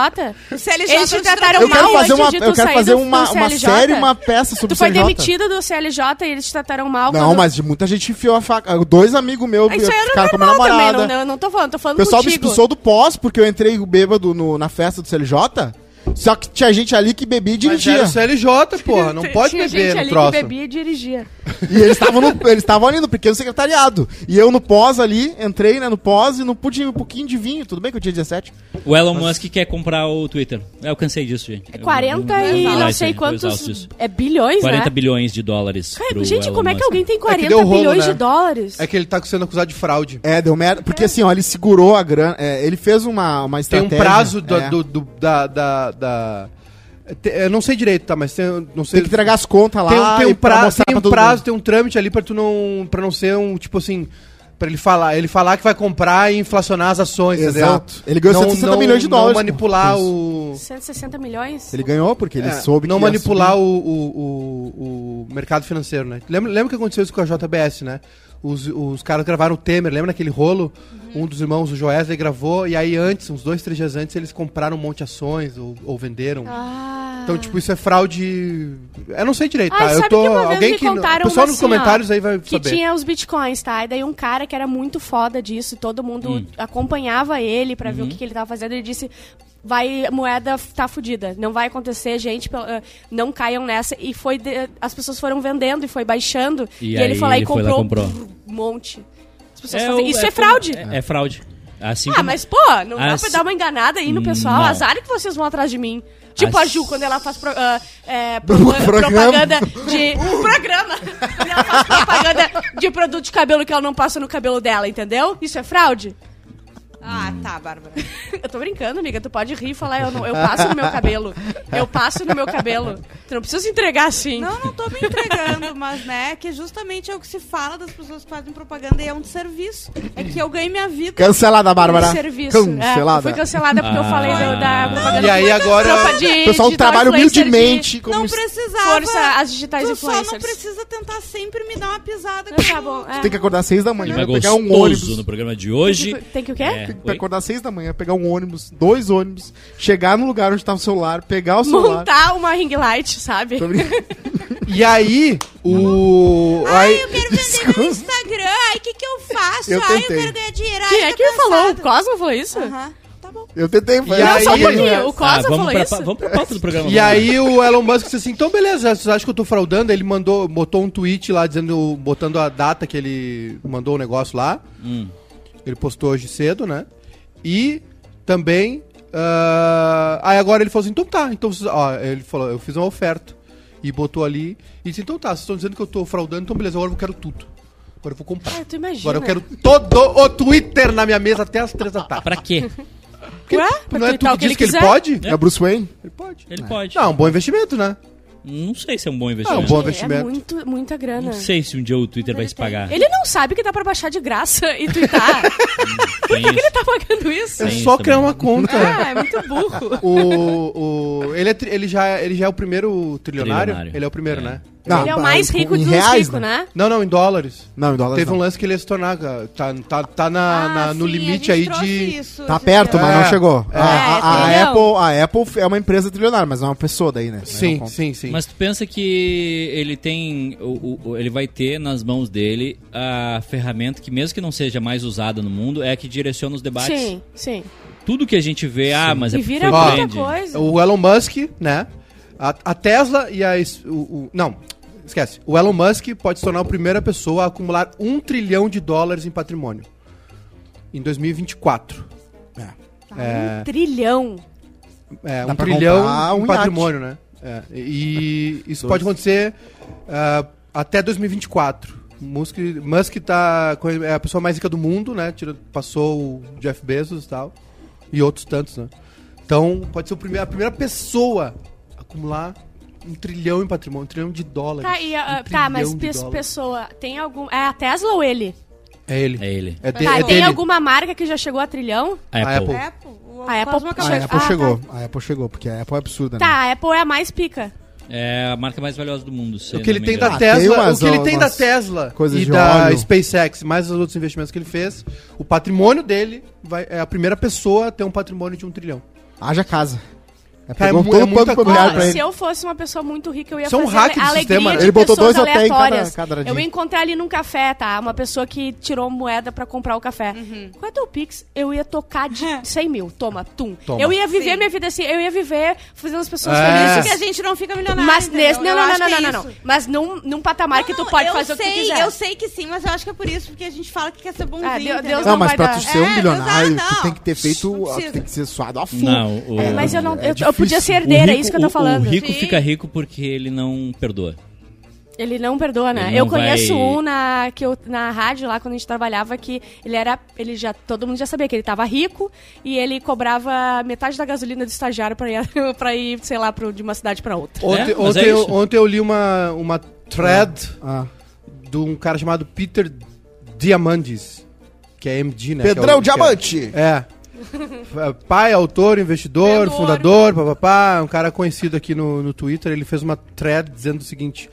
O CLJ Eles te trataram Eu mal fazer uma, tu eu quero fazer uma, uma série, uma peça sobre Tu o foi CLJ. demitido do CLJ e eles te trataram mal Não, mas de muita gente enfiou a faca. Dois amigos meus Isso aí era ficaram com a minha normal também, namorada. não, não, não tô falando, tô O falando pessoal me contigo. expulsou do pós porque eu entrei bêbado no- na festa do CLJ. Só que tinha gente ali que bebia e Mas dirigia. era o CLJ, porra. Não pode Tinha beber gente no ali troço. que bebia e dirigia. E eles estavam no- eles estavam ali no pequeno secretariado. E eu no pós ali, entrei né, no pós e não pude um pouquinho de vinho. Tudo bem que eu tinha 17. O Elon Musk quer comprar o Twitter. Eu cansei disso, gente. É 40 Eu- eu- e eu- não eu- sei quantos. É bilhões, 40 né? bilhões de dólares. Cara, gente, Elon como é que Musk. alguém tem que 40 deu rolo, bilhões né? de dólares? É que ele tá sendo acusado de fraude. É, deu merda. Porque assim, ó, ele segurou a grana. é, ele fez uma, uma Tem estratégia. um prazo do, é. do- do- da, da, da- Eu não sei direito, tá? Mas tem, não sei. Tem que entregar as contas lá. tem, um- tem um pra prazo, tem um prazo, tem um trâmite ali pra tu não. para não ser um, tipo assim. Pra ele falar, ele falar que vai comprar e inflacionar as ações, Exato. entendeu? Ele ganhou 160 milhões de dólares, Não manipular o. 160 milhões? Ele ganhou porque ele É, soube não que ia manipular subir. o, o, o, o mercado financeiro, né? Lembra, lembra que aconteceu isso com a JBS, né? Os, os caras gravaram o Temer, lembra naquele rolo? Um dos irmãos, o Joesley, gravou, e aí antes, uns dois, três dias antes, eles compraram um monte de ações ou, ou venderam. Ah. Então, tipo, isso é fraude. Eu não sei direito, Ah, tá? sabe eu tô. que uma vez alguém me que. contaram O pessoal nos assim, ó, comentários aí vai que saber. tinha os bitcoins, tá? E daí um cara que era muito foda disso, todo mundo Hum. acompanhava ele pra Uhum. ver o que, que ele tava fazendo. Ele disse: vai, moeda tá fudida, não vai acontecer, gente, ah, não caiam nessa. E foi, de- as pessoas foram vendendo e foi baixando. E E, ele foi lá ele e foi lá, comprou, comprou. um monte. As pessoas É, fazem- o- Isso é é, fraude. É, é fraude. Assim Ah, como- mas pô, não dá As- pra dar uma enganada aí no pessoal. Não. Azar que vocês vão atrás de mim. Tipo a Ju, quando ela faz pro- ah, é, pro- Programa. propaganda de. programa! Quando ela faz propaganda de produto de cabelo que ela não passa no cabelo dela, entendeu? Isso é fraude? Ah, tá, Bárbara. Eu tô brincando, amiga. Tu pode rir e falar, eu, não, eu passo no meu cabelo. Eu passo no meu cabelo. Tu não precisa se entregar assim. Não, não tô me entregando, mas né, que justamente é o que se fala das pessoas que fazem propaganda e é um serviço. É que eu ganho minha vida. Cancelada, Bárbara. Um serviço. É, eu Cancelada. fui cancelada porque eu Ah. falei do- da propaganda. E aí agora- de o pessoal trabalha humildemente. como Não precisava. Força às digitais tu só influencers. não precisa tentar sempre me dar uma pisada. Tá bom. é. Tem que acordar às seis da manhã, Vai pegar um ônibus. no programa de hoje. Tem que, tem que o quê? É, Tem que oi? acordar às seis da manhã, pegar um ônibus, dois ônibus, chegar no lugar onde tava o celular, pegar o celular. Montar uma ring light, sabe? E aí, o. Ai, aí, eu quero vender no Instagram. Ai, o que, que eu faço? Eu Ai, eu quero ganhar dinheiro. Ai, Quem é tô que falou? O. Cosmo falou isso? Aham, tá bom. Eu tentei. E aí- Só um pouquinho. O Ah, Cosmo vamos, falou pra, isso. vamos pra pauta do programa. E vamos. aí o Elon Musk disse assim, então beleza, vocês acham que eu tô fraudando? Ele mandou, botou um tweet lá dizendo, botando a data que ele mandou o negócio lá. Hum. Ele postou hoje cedo, né? E também. ah, aí agora ele falou assim, então tá, então vocês- ó, ele falou, eu fiz uma oferta. E botou ali. E disse, então tá, vocês estão dizendo que eu tô fraudando, então beleza, agora eu quero tudo. Agora eu vou comprar. Ah, tu imagina. Agora eu quero todo o Twitter na minha mesa até as três da tarde. Pra quê? Porque Ué? não Pra é twittar tu que que diz ele que ele quiser? pode? É Bruce Wayne? Ele pode. Ele pode. Não, um bom investimento, né? Não sei se é um bom Ah, um investimento. bom É investimento. muito, muita grana. Não sei se um dia o Twitter vai se pagar. Ele não sabe que dá pra baixar de graça e twittar. Por que, que ele tá pagando isso? É só isso criar também. uma conta. Ah, é muito burro. o, o, ele, é, ele, já, ele já é o primeiro trilionário? Trilionário. Ele é o primeiro, É. né? Não, ele é o mais rico em dos reais, ricos, né? Não, não, em dólares. Não, em dólares Teve não. um lance que ele ia se tornar. Tá, tá, tá na, Ah, na- no sim, limite a aí de. isso Tá perto, mas É. não chegou. É. A, a- a É, trilhão. Apple, a Apple é uma empresa trilionária, mas não é uma pessoa daí, né? Sim, sim, sim. Mas tu pensa que ele tem. O, o- ele vai ter nas mãos dele a ferramenta que, mesmo que não seja mais usada no mundo, é a que direciona os debates. Sim, sim. Tudo que a gente vê, ah, mas é E vira foi Ó, muita coisa. O Elon Musk, né? A, a Tesla e a. O, o- não, esquece. O Elon Musk pode se tornar a primeira pessoa a acumular um trilhão de dólares em patrimônio. Em 2024. Um trilhão. É, Dá um trilhão em um patrimônio, né? É, e isso pode acontecer ah, até 2024. Musk, Musk tá, com- é a pessoa mais rica do mundo, né? Tira- Passou o Jeff Bezos e tal. E outros tantos, né? Então, pode ser o primeiro, a primeira pessoa a acumular um trilhão em patrimônio, um trilhão de dólares. Tá, e, a- Um tá mas pe- dólares. pessoa, tem algum. É a Tesla ou ele? É ele. É ele. É, de- tá, é tem dele. alguma marca que já chegou a trilhão? A A Apple. Apple. Apple. A Apple A acabou Ah, Apple tá. chegou. A Apple chegou, porque a Apple é absurda, né? Tá, a Apple é a mais pica. É a marca mais valiosa do mundo. O que ele não me tem da Ah, Tesla, o que ele tem da Tesla coisas e da óleo. SpaceX, mais os outros investimentos que ele fez, o patrimônio dele vai, é a primeira pessoa a ter um patrimônio de um trilhão. Haja casa. É, pegou é todo é o familiar pra se ele. eu fosse uma pessoa muito rica, eu ia é um fazer hack do alegria sistema, né? de Ele botou pessoas dois hotéis em cada- aleatórias. cada dia. Eu encontrei ali num café, tá? Uma pessoa que tirou moeda pra comprar o café. Qual é teu Pix? Eu ia tocar de 100 mil. Toma, tum. Toma. Eu ia viver Sim. minha vida assim. Eu ia viver fazendo as pessoas É. Felizes. que a gente não fica milionário. Mas nesse. Não, Eu não, não, não, é não, não, isso. não. Mas num, num patamar que tu Não, pode fazer sei, o que tu quiser. Eu sei que sim, mas eu acho que é por isso, porque a gente fala que quer ser bonzinho. Ah, Deus-? Deus Não, não mas vai pra dar. tu ser um É, bilionário, exato, tu não. tem que ter feito. Não. Tu tem que ser suado a fundo. Não, o, É, mas eu não. É eu. Podia ser herdeira, é rico- isso que eu tô falando. O rico Sim. fica rico porque ele não perdoa. Ele não perdoa, né? Ele eu conheço vai- um na, que eu, na rádio lá quando a gente trabalhava que ele era. Ele já. Todo mundo já sabia que ele tava rico e ele cobrava metade da gasolina do estagiário pra ir, pra ir sei lá, pro, de uma cidade pra outra. Ontem, mas ontem, é eu, ontem eu li uma, uma thread Ah. de um cara chamado Peter Diamandis, que é MD, né? Pedrão é o- Diamante! que É. Pai, autor, investidor, Vendedor. fundador, papapá, um cara conhecido aqui no, no Twitter, ele fez uma thread dizendo o seguinte,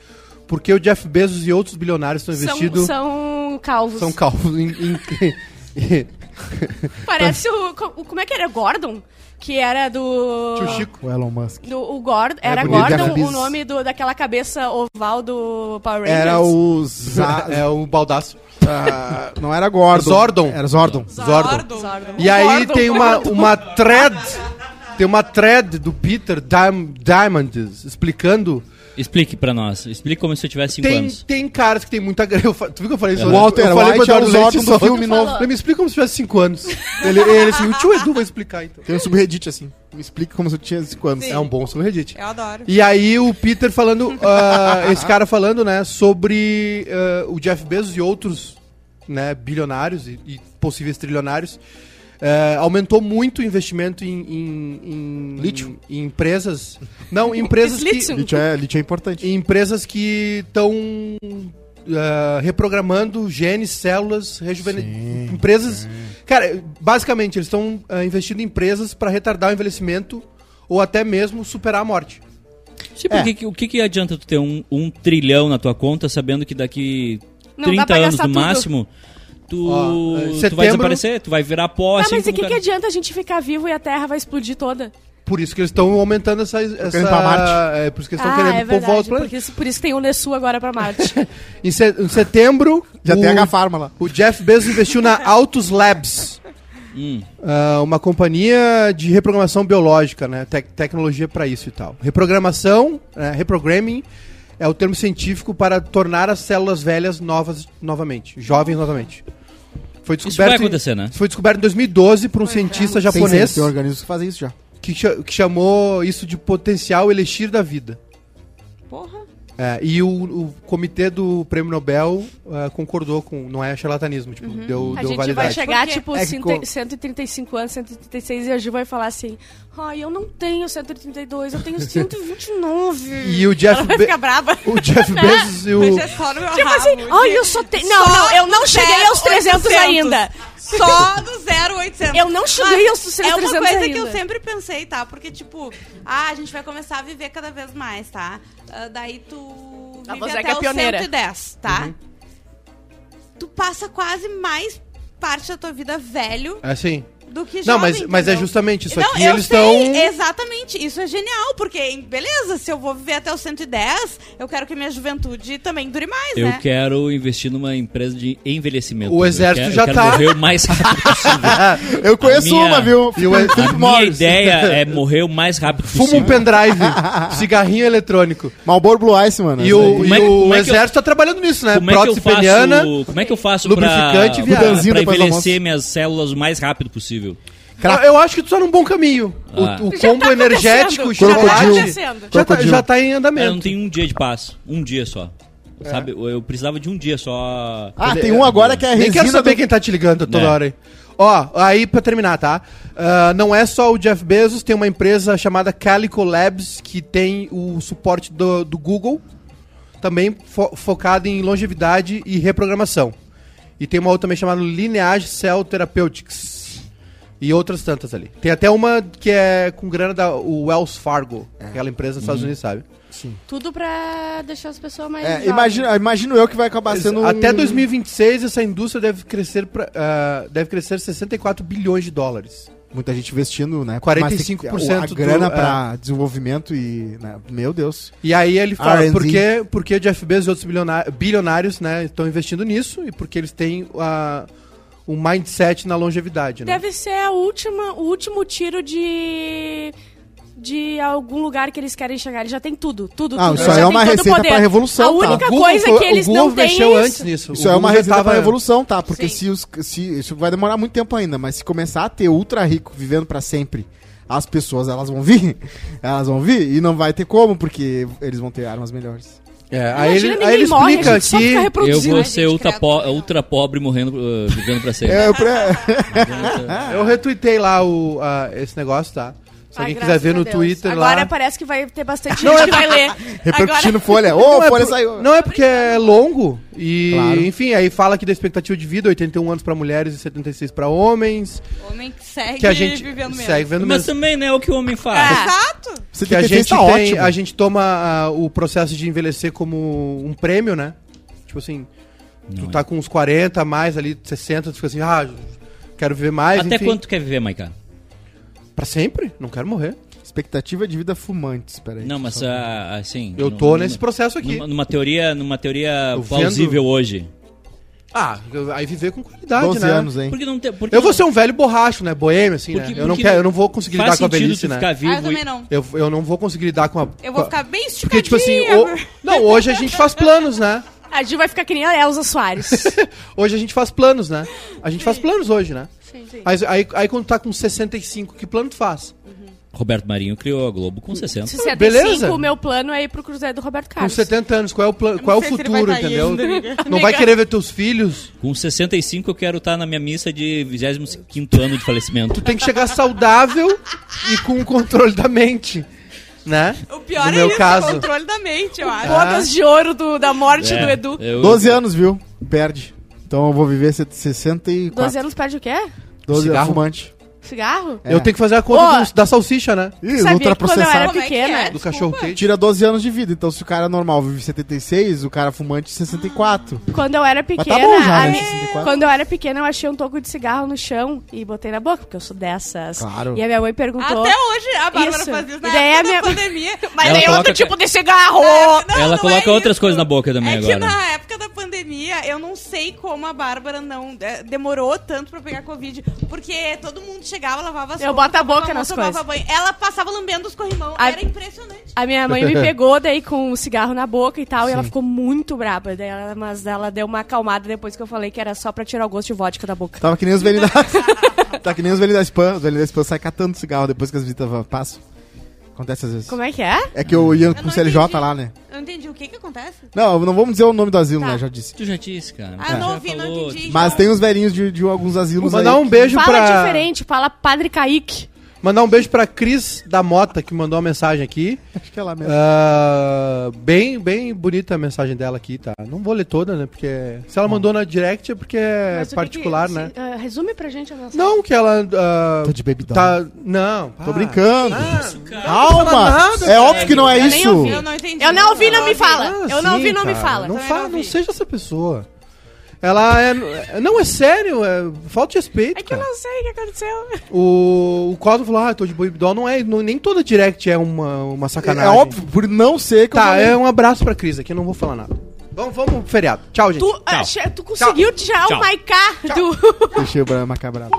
por que o Jeff Bezos e outros bilionários estão São, investidos... são calvos. São calvos em... em- Parece o, co- o- Como é que era? Gordon? Que era do. Tio Chico. O Elon Musk. Do, o Gordon, era. Jeff Gordon o nome do, daquela cabeça oval do Power Rangers? Era o. Za- É o baldaço. ah, não era Gordon. Zordon. Era Zordon. Zordon. Zordon. E aí Gordon, tem uma, uma thread, tem uma thread do Peter Diam- Diamandis explicando. Explique pra nós. Explique como se eu tivesse 5 Tem, anos. tem caras que tem muita grana. Eu fa- Tu viu que eu falei isso? O Walter eu falei White é o Eduardo Leite Zordon do filme novo. Ele me explica como se tivesse 5 anos. Ele, ele assim, o tio Edu vai explicar então. Tem um subreddit assim. Me explica como se eu tinha 5 anos. É um bom subreddit. Eu adoro. E aí o Peter falando, ah, esse cara falando, né, sobre ah, o Jeff Bezos e outros, né, bilionários e, e possíveis trilionários. Eh, aumentou muito o investimento em, em, em- Lítio. em empresas. Não, em empresas que, Lítio. É, lítio é importante. em empresas que estão reprogramando genes, células, rejuvene... Sim, empresas. Cara, basicamente eles estão ah, investindo em empresas para retardar o envelhecimento ou até mesmo superar a morte. Tipo, É. o, que, que- o que, que adianta tu ter um, um trilhão na tua conta sabendo que daqui Não dá 30 pra anos no tudo. máximo tu, Ó, tu vai desaparecer, tu vai virar pó Tá, assim mas e o que, que cara- adianta a gente ficar vivo e a Terra vai explodir toda? Por isso que eles estão aumentando essa. essa querendo ir pra Marte. É, por isso que eles estão Ah, querendo é povoar os planetas. Por isso, por isso tem o Nessu agora pra Marte. Em, se- em setembro, Já o, tem a Farma lá. o Jeff Bezos investiu na Autos Labs, Hum. ah, uma companhia de reprogramação biológica, né? Tec- tecnologia para isso e tal. Reprogramação, é, reprogramming é o termo científico para tornar as células velhas novas novamente, jovens novamente. Foi Isso vai descoberto, em- acontecer, né? foi descoberto em 2012 por um cientista japonês Sim, sim, tem organismos que fazem isso já. que, que chamou isso de potencial elixir da vida. Porra. É, e o, o comitê do Prêmio Nobel ah, concordou com. Não é charlatanismo, tipo, deu, Uhum. A deu gente validade. vai chegar, Por quê? tipo, É que cento- co- 135 anos, 136, e a Ju vai falar assim: Ai, eu não tenho 132, eu tenho 129. E o Jeff, Ela vai ficar brava. o Jeff Bezos e o. Mas é só no meu Tipo rabo, assim, ai, eu só tenho. Não, não, eu não cheguei aos 300 0800. ainda. Só do 0800. Eu não cheguei aos Mas 300 É uma coisa que eu ainda. sempre pensei, tá? Porque, tipo, ah, a gente vai começar a viver cada vez mais, tá? Ah, daí tu A vive você que até é os pioneira. 110, tá? Uhum. Tu passa quase mais parte da tua vida velho Assim. Do que Não, jovem, mas, mas é justamente isso Não, aqui. eu Eles estão. Exatamente, isso é genial, porque, beleza, se eu vou viver até os 110, eu quero que minha juventude também dure mais, Eu né? quero investir numa empresa de envelhecimento. O Eu exército quero- já eu quero tá. morrer o mais rápido possível. Eu conheço minha- uma, viu? E o- Philip A minha Morris. ideia é morrer o mais rápido Fuma possível. um pendrive, cigarrinho eletrônico. Malboro Blue Ice, mano. E o, é e que- o é que eu- exército tá trabalhando nisso, né? Como é, que eu Prótese peniana. faço, como é que eu faço pra, lubrificante e pra, pra envelhecer minhas células o mais rápido possível? Eu, eu acho que tu tá num bom caminho. O- Ah. O, Já combo tá energético, o acontecendo. Já tá chocolate. acontecendo. Já tá, já tá em Eu andamento. não tenho um dia de paz. Um dia só. Sabe? Eu, precisava de um dia só. Ah, tem um agora que é a Nem quero resina saber do... quem tá te ligando toda É. hora aí. Ó, aí pra terminar, tá? Ah, não é só o Jeff Bezos, tem uma empresa chamada Calico Labs que tem o suporte do, do Google, também fo focado em longevidade e reprogramação. E tem uma outra também chamada Lineage Cell Therapeutics. E outras tantas ali. Tem até uma que é com grana da o Wells Fargo, aquela empresa dos Estados Unidos, sabe? Tudo pra deixar as pessoas mais. É, imagino, imagino eu que vai acabar sendo Até um- 2026 essa indústria deve crescer pra, ah, deve crescer 64 bilhões de dólares. Muita gente investindo, né? 45% Mas que- do- A grana é. pra desenvolvimento e... né, Meu Deus. E aí ele fala, R&D. porque, porque Jeff Bezos e outros bilioná- bilionários né, estão investindo nisso e porque eles têm ah, um mindset na longevidade. Né? Deve ser a última, o último tiro de. De algum lugar que eles querem chegar. Eles já tem tudo, tudo, Ah, tudo. isso é uma receita pra revolução, A tá? única O Google coisa foi- que eles o Google não têm mexeu é antes isso. nisso. Isso O é uma Google receita pra revolução, tá? Porque Sim. se, os, se isso vai demorar muito tempo ainda, mas se começar a ter ultra rico vivendo pra sempre, as pessoas elas vão vir, elas vão vir e não vai ter como, porque eles vão ter armas melhores. É, aí ele, aí ele morre, a explica gente só fica que... Eu vou ser ultra, po- ultra pobre morrendo, uh, vivendo pra sempre. É, pra- Eu retuitei lá o, ah, esse negócio, tá? Se alguém quiser ver no Deus. Twitter Agora lá... parece que vai ter bastante gente que vai ler. repercutindo Agora... folha. Ô, Não é, folha por- saiu. não é porque é longo e, Claro. enfim, aí fala que da expectativa de vida 81 anos pra mulheres e 76 pra homens, Homem que segue que a gente vivendo mesmo. segue vendo Mas mesmo. também, né, é o que o homem faz. Ah. Exato. Você que a gente tá tem, ótimo. a gente toma ah, o processo de envelhecer como um prêmio, né? Tipo assim, tu Não é. tá com uns 40 a mais ali, 60, tu fica assim, ah, quero viver mais, Até enfim. quanto tu quer viver, Maica? Pra sempre? Não quero morrer. Expectativa de vida fumantes, peraí. Não, mas ah, assim. Eu tô numa- nesse processo aqui. Numa, numa teoria, numa teoria plausível hoje. Ah, eu- aí viver com qualidade, 12 né? anos, hein? Porque não tem. Porque Eu vou ser um velho borracho, né? Boêmio, assim, Porque- né? Eu não, quero, eu não vou conseguir lidar com a velhice, né? ficar vivo. Ah, eu e- também não. Eu, eu não vou conseguir lidar com a. Eu vou ficar bem Porque, tipo assim, esticadinha. o- não, hoje a gente faz planos, né? A Ju vai ficar que nem a Elza Soares. Hoje a gente faz planos, né? A gente faz planos hoje, né? sim, sim. Mas aí, aí quando tá com 65, que plano tu faz? Roberto Marinho criou a Globo com 60. 65, Beleza. o meu plano é ir pro Cruzeiro do Roberto Com Carlos. 70 anos, qual é o, plano, qual é o futuro, vai tá entendeu? Não vai querer ver teus filhos? Com 65 eu quero estar na minha missa de 25 ano de falecimento. Tu tem que chegar saudável e com o controle da mente, né? O pior No é meu isso, caso. o controle da mente, eu acho. Bodas de ouro do- da morte É, do Edu. eu- 12 anos, viu? Perde. Então eu vou viver se- 64. 12 anos perde o quê? 12 Cigarro? fumante. Cigarro? É. Eu tenho que fazer a conta Ô, do- da salsicha, né? Ih, Sabia que quando eu ultraprocessado. era Como é que pequena... é? Do Desculpa. cachorro quente. Tira 12 anos de vida. Então, se o cara normal vive 76, o cara fumante 64. Quando eu era Mas pequena... tá bom já, a né? mi- 64. Quando eu era pequena, eu achei um toco de cigarro no chão e botei na boca, porque eu sou dessas. Claro. E a minha mãe perguntou... Até hoje a Bárbara Isso. faz isso na E daí época a minha- da pandemia. Mas Ela tem coloca outro tipo de cigarro! Não, Ela não coloca é outras coisas na boca também É que agora. na eu não sei como a Bárbara não é, demorou tanto pra pegar Covid. Porque todo mundo chegava, lavava as Eu roupas, boto a boca mão, nas tomava coisas. banho. Ela passava lambendo os corrimão. A- Era impressionante. A minha mãe me pegou daí com o cigarro na boca e tal, e ela ficou muito braba. Daí ela- mas ela deu uma acalmada depois que eu falei que era só pra tirar o gosto de vodka da boca. Tava que nem os velhinhos da... tá que nem os velhinhos da spam. Os velhinhos da spam saem catando cigarro depois que as visitas passam. Acontece às vezes. Como é que é? É que eu ia Eu com o CLJ entendi. lá, né? Eu não entendi o que que acontece. Não, não vamos dizer o nome do asilo, Tá. né? Já disse. Tu já disse, cara. Ah, eu não Já ouvi, não falou. entendi. Mas tem uns velhinhos de, de alguns asilos Mandar aí. um beijo Fala pra. diferente, fala Padre Kaique. Mandar um beijo pra Cris da Mota, que mandou uma mensagem aqui. Acho que é lá mesmo. Ah, bem, bem bonita a mensagem dela aqui, tá? Não vou ler toda, né? Porque se ela mandou na direct é porque é Mas o que particular, que- né? se- ah, resume pra gente a mensagem. Não, que ela. ah, Tô de baby doll. tá. Não. Tô ah, brincando. fala Calma! nada, é óbvio que não é Eu nem isso. ouvi. Eu não entendi. Eu não ouvi, não me fala. Ah, eu não sim, ouvi, não me fala. Não, fala, não seja essa pessoa. Ela é. Não, é sério, é falta de respeito. É que eu cara. não sei o que aconteceu. O, o Cosmo falou, ah, tô de baby doll. Não é, não- nem toda direct é uma, uma É, sacanagem. óbvio, por não ser que eu Tá, falei. é um abraço pra Cris aqui, eu não vou falar nada. Vamos, vamos pro feriado. Tchau, gente. Tu, ah, che- tu conseguiu tirar Tchau. o Maiká do. Deixei o Brahma macabrado.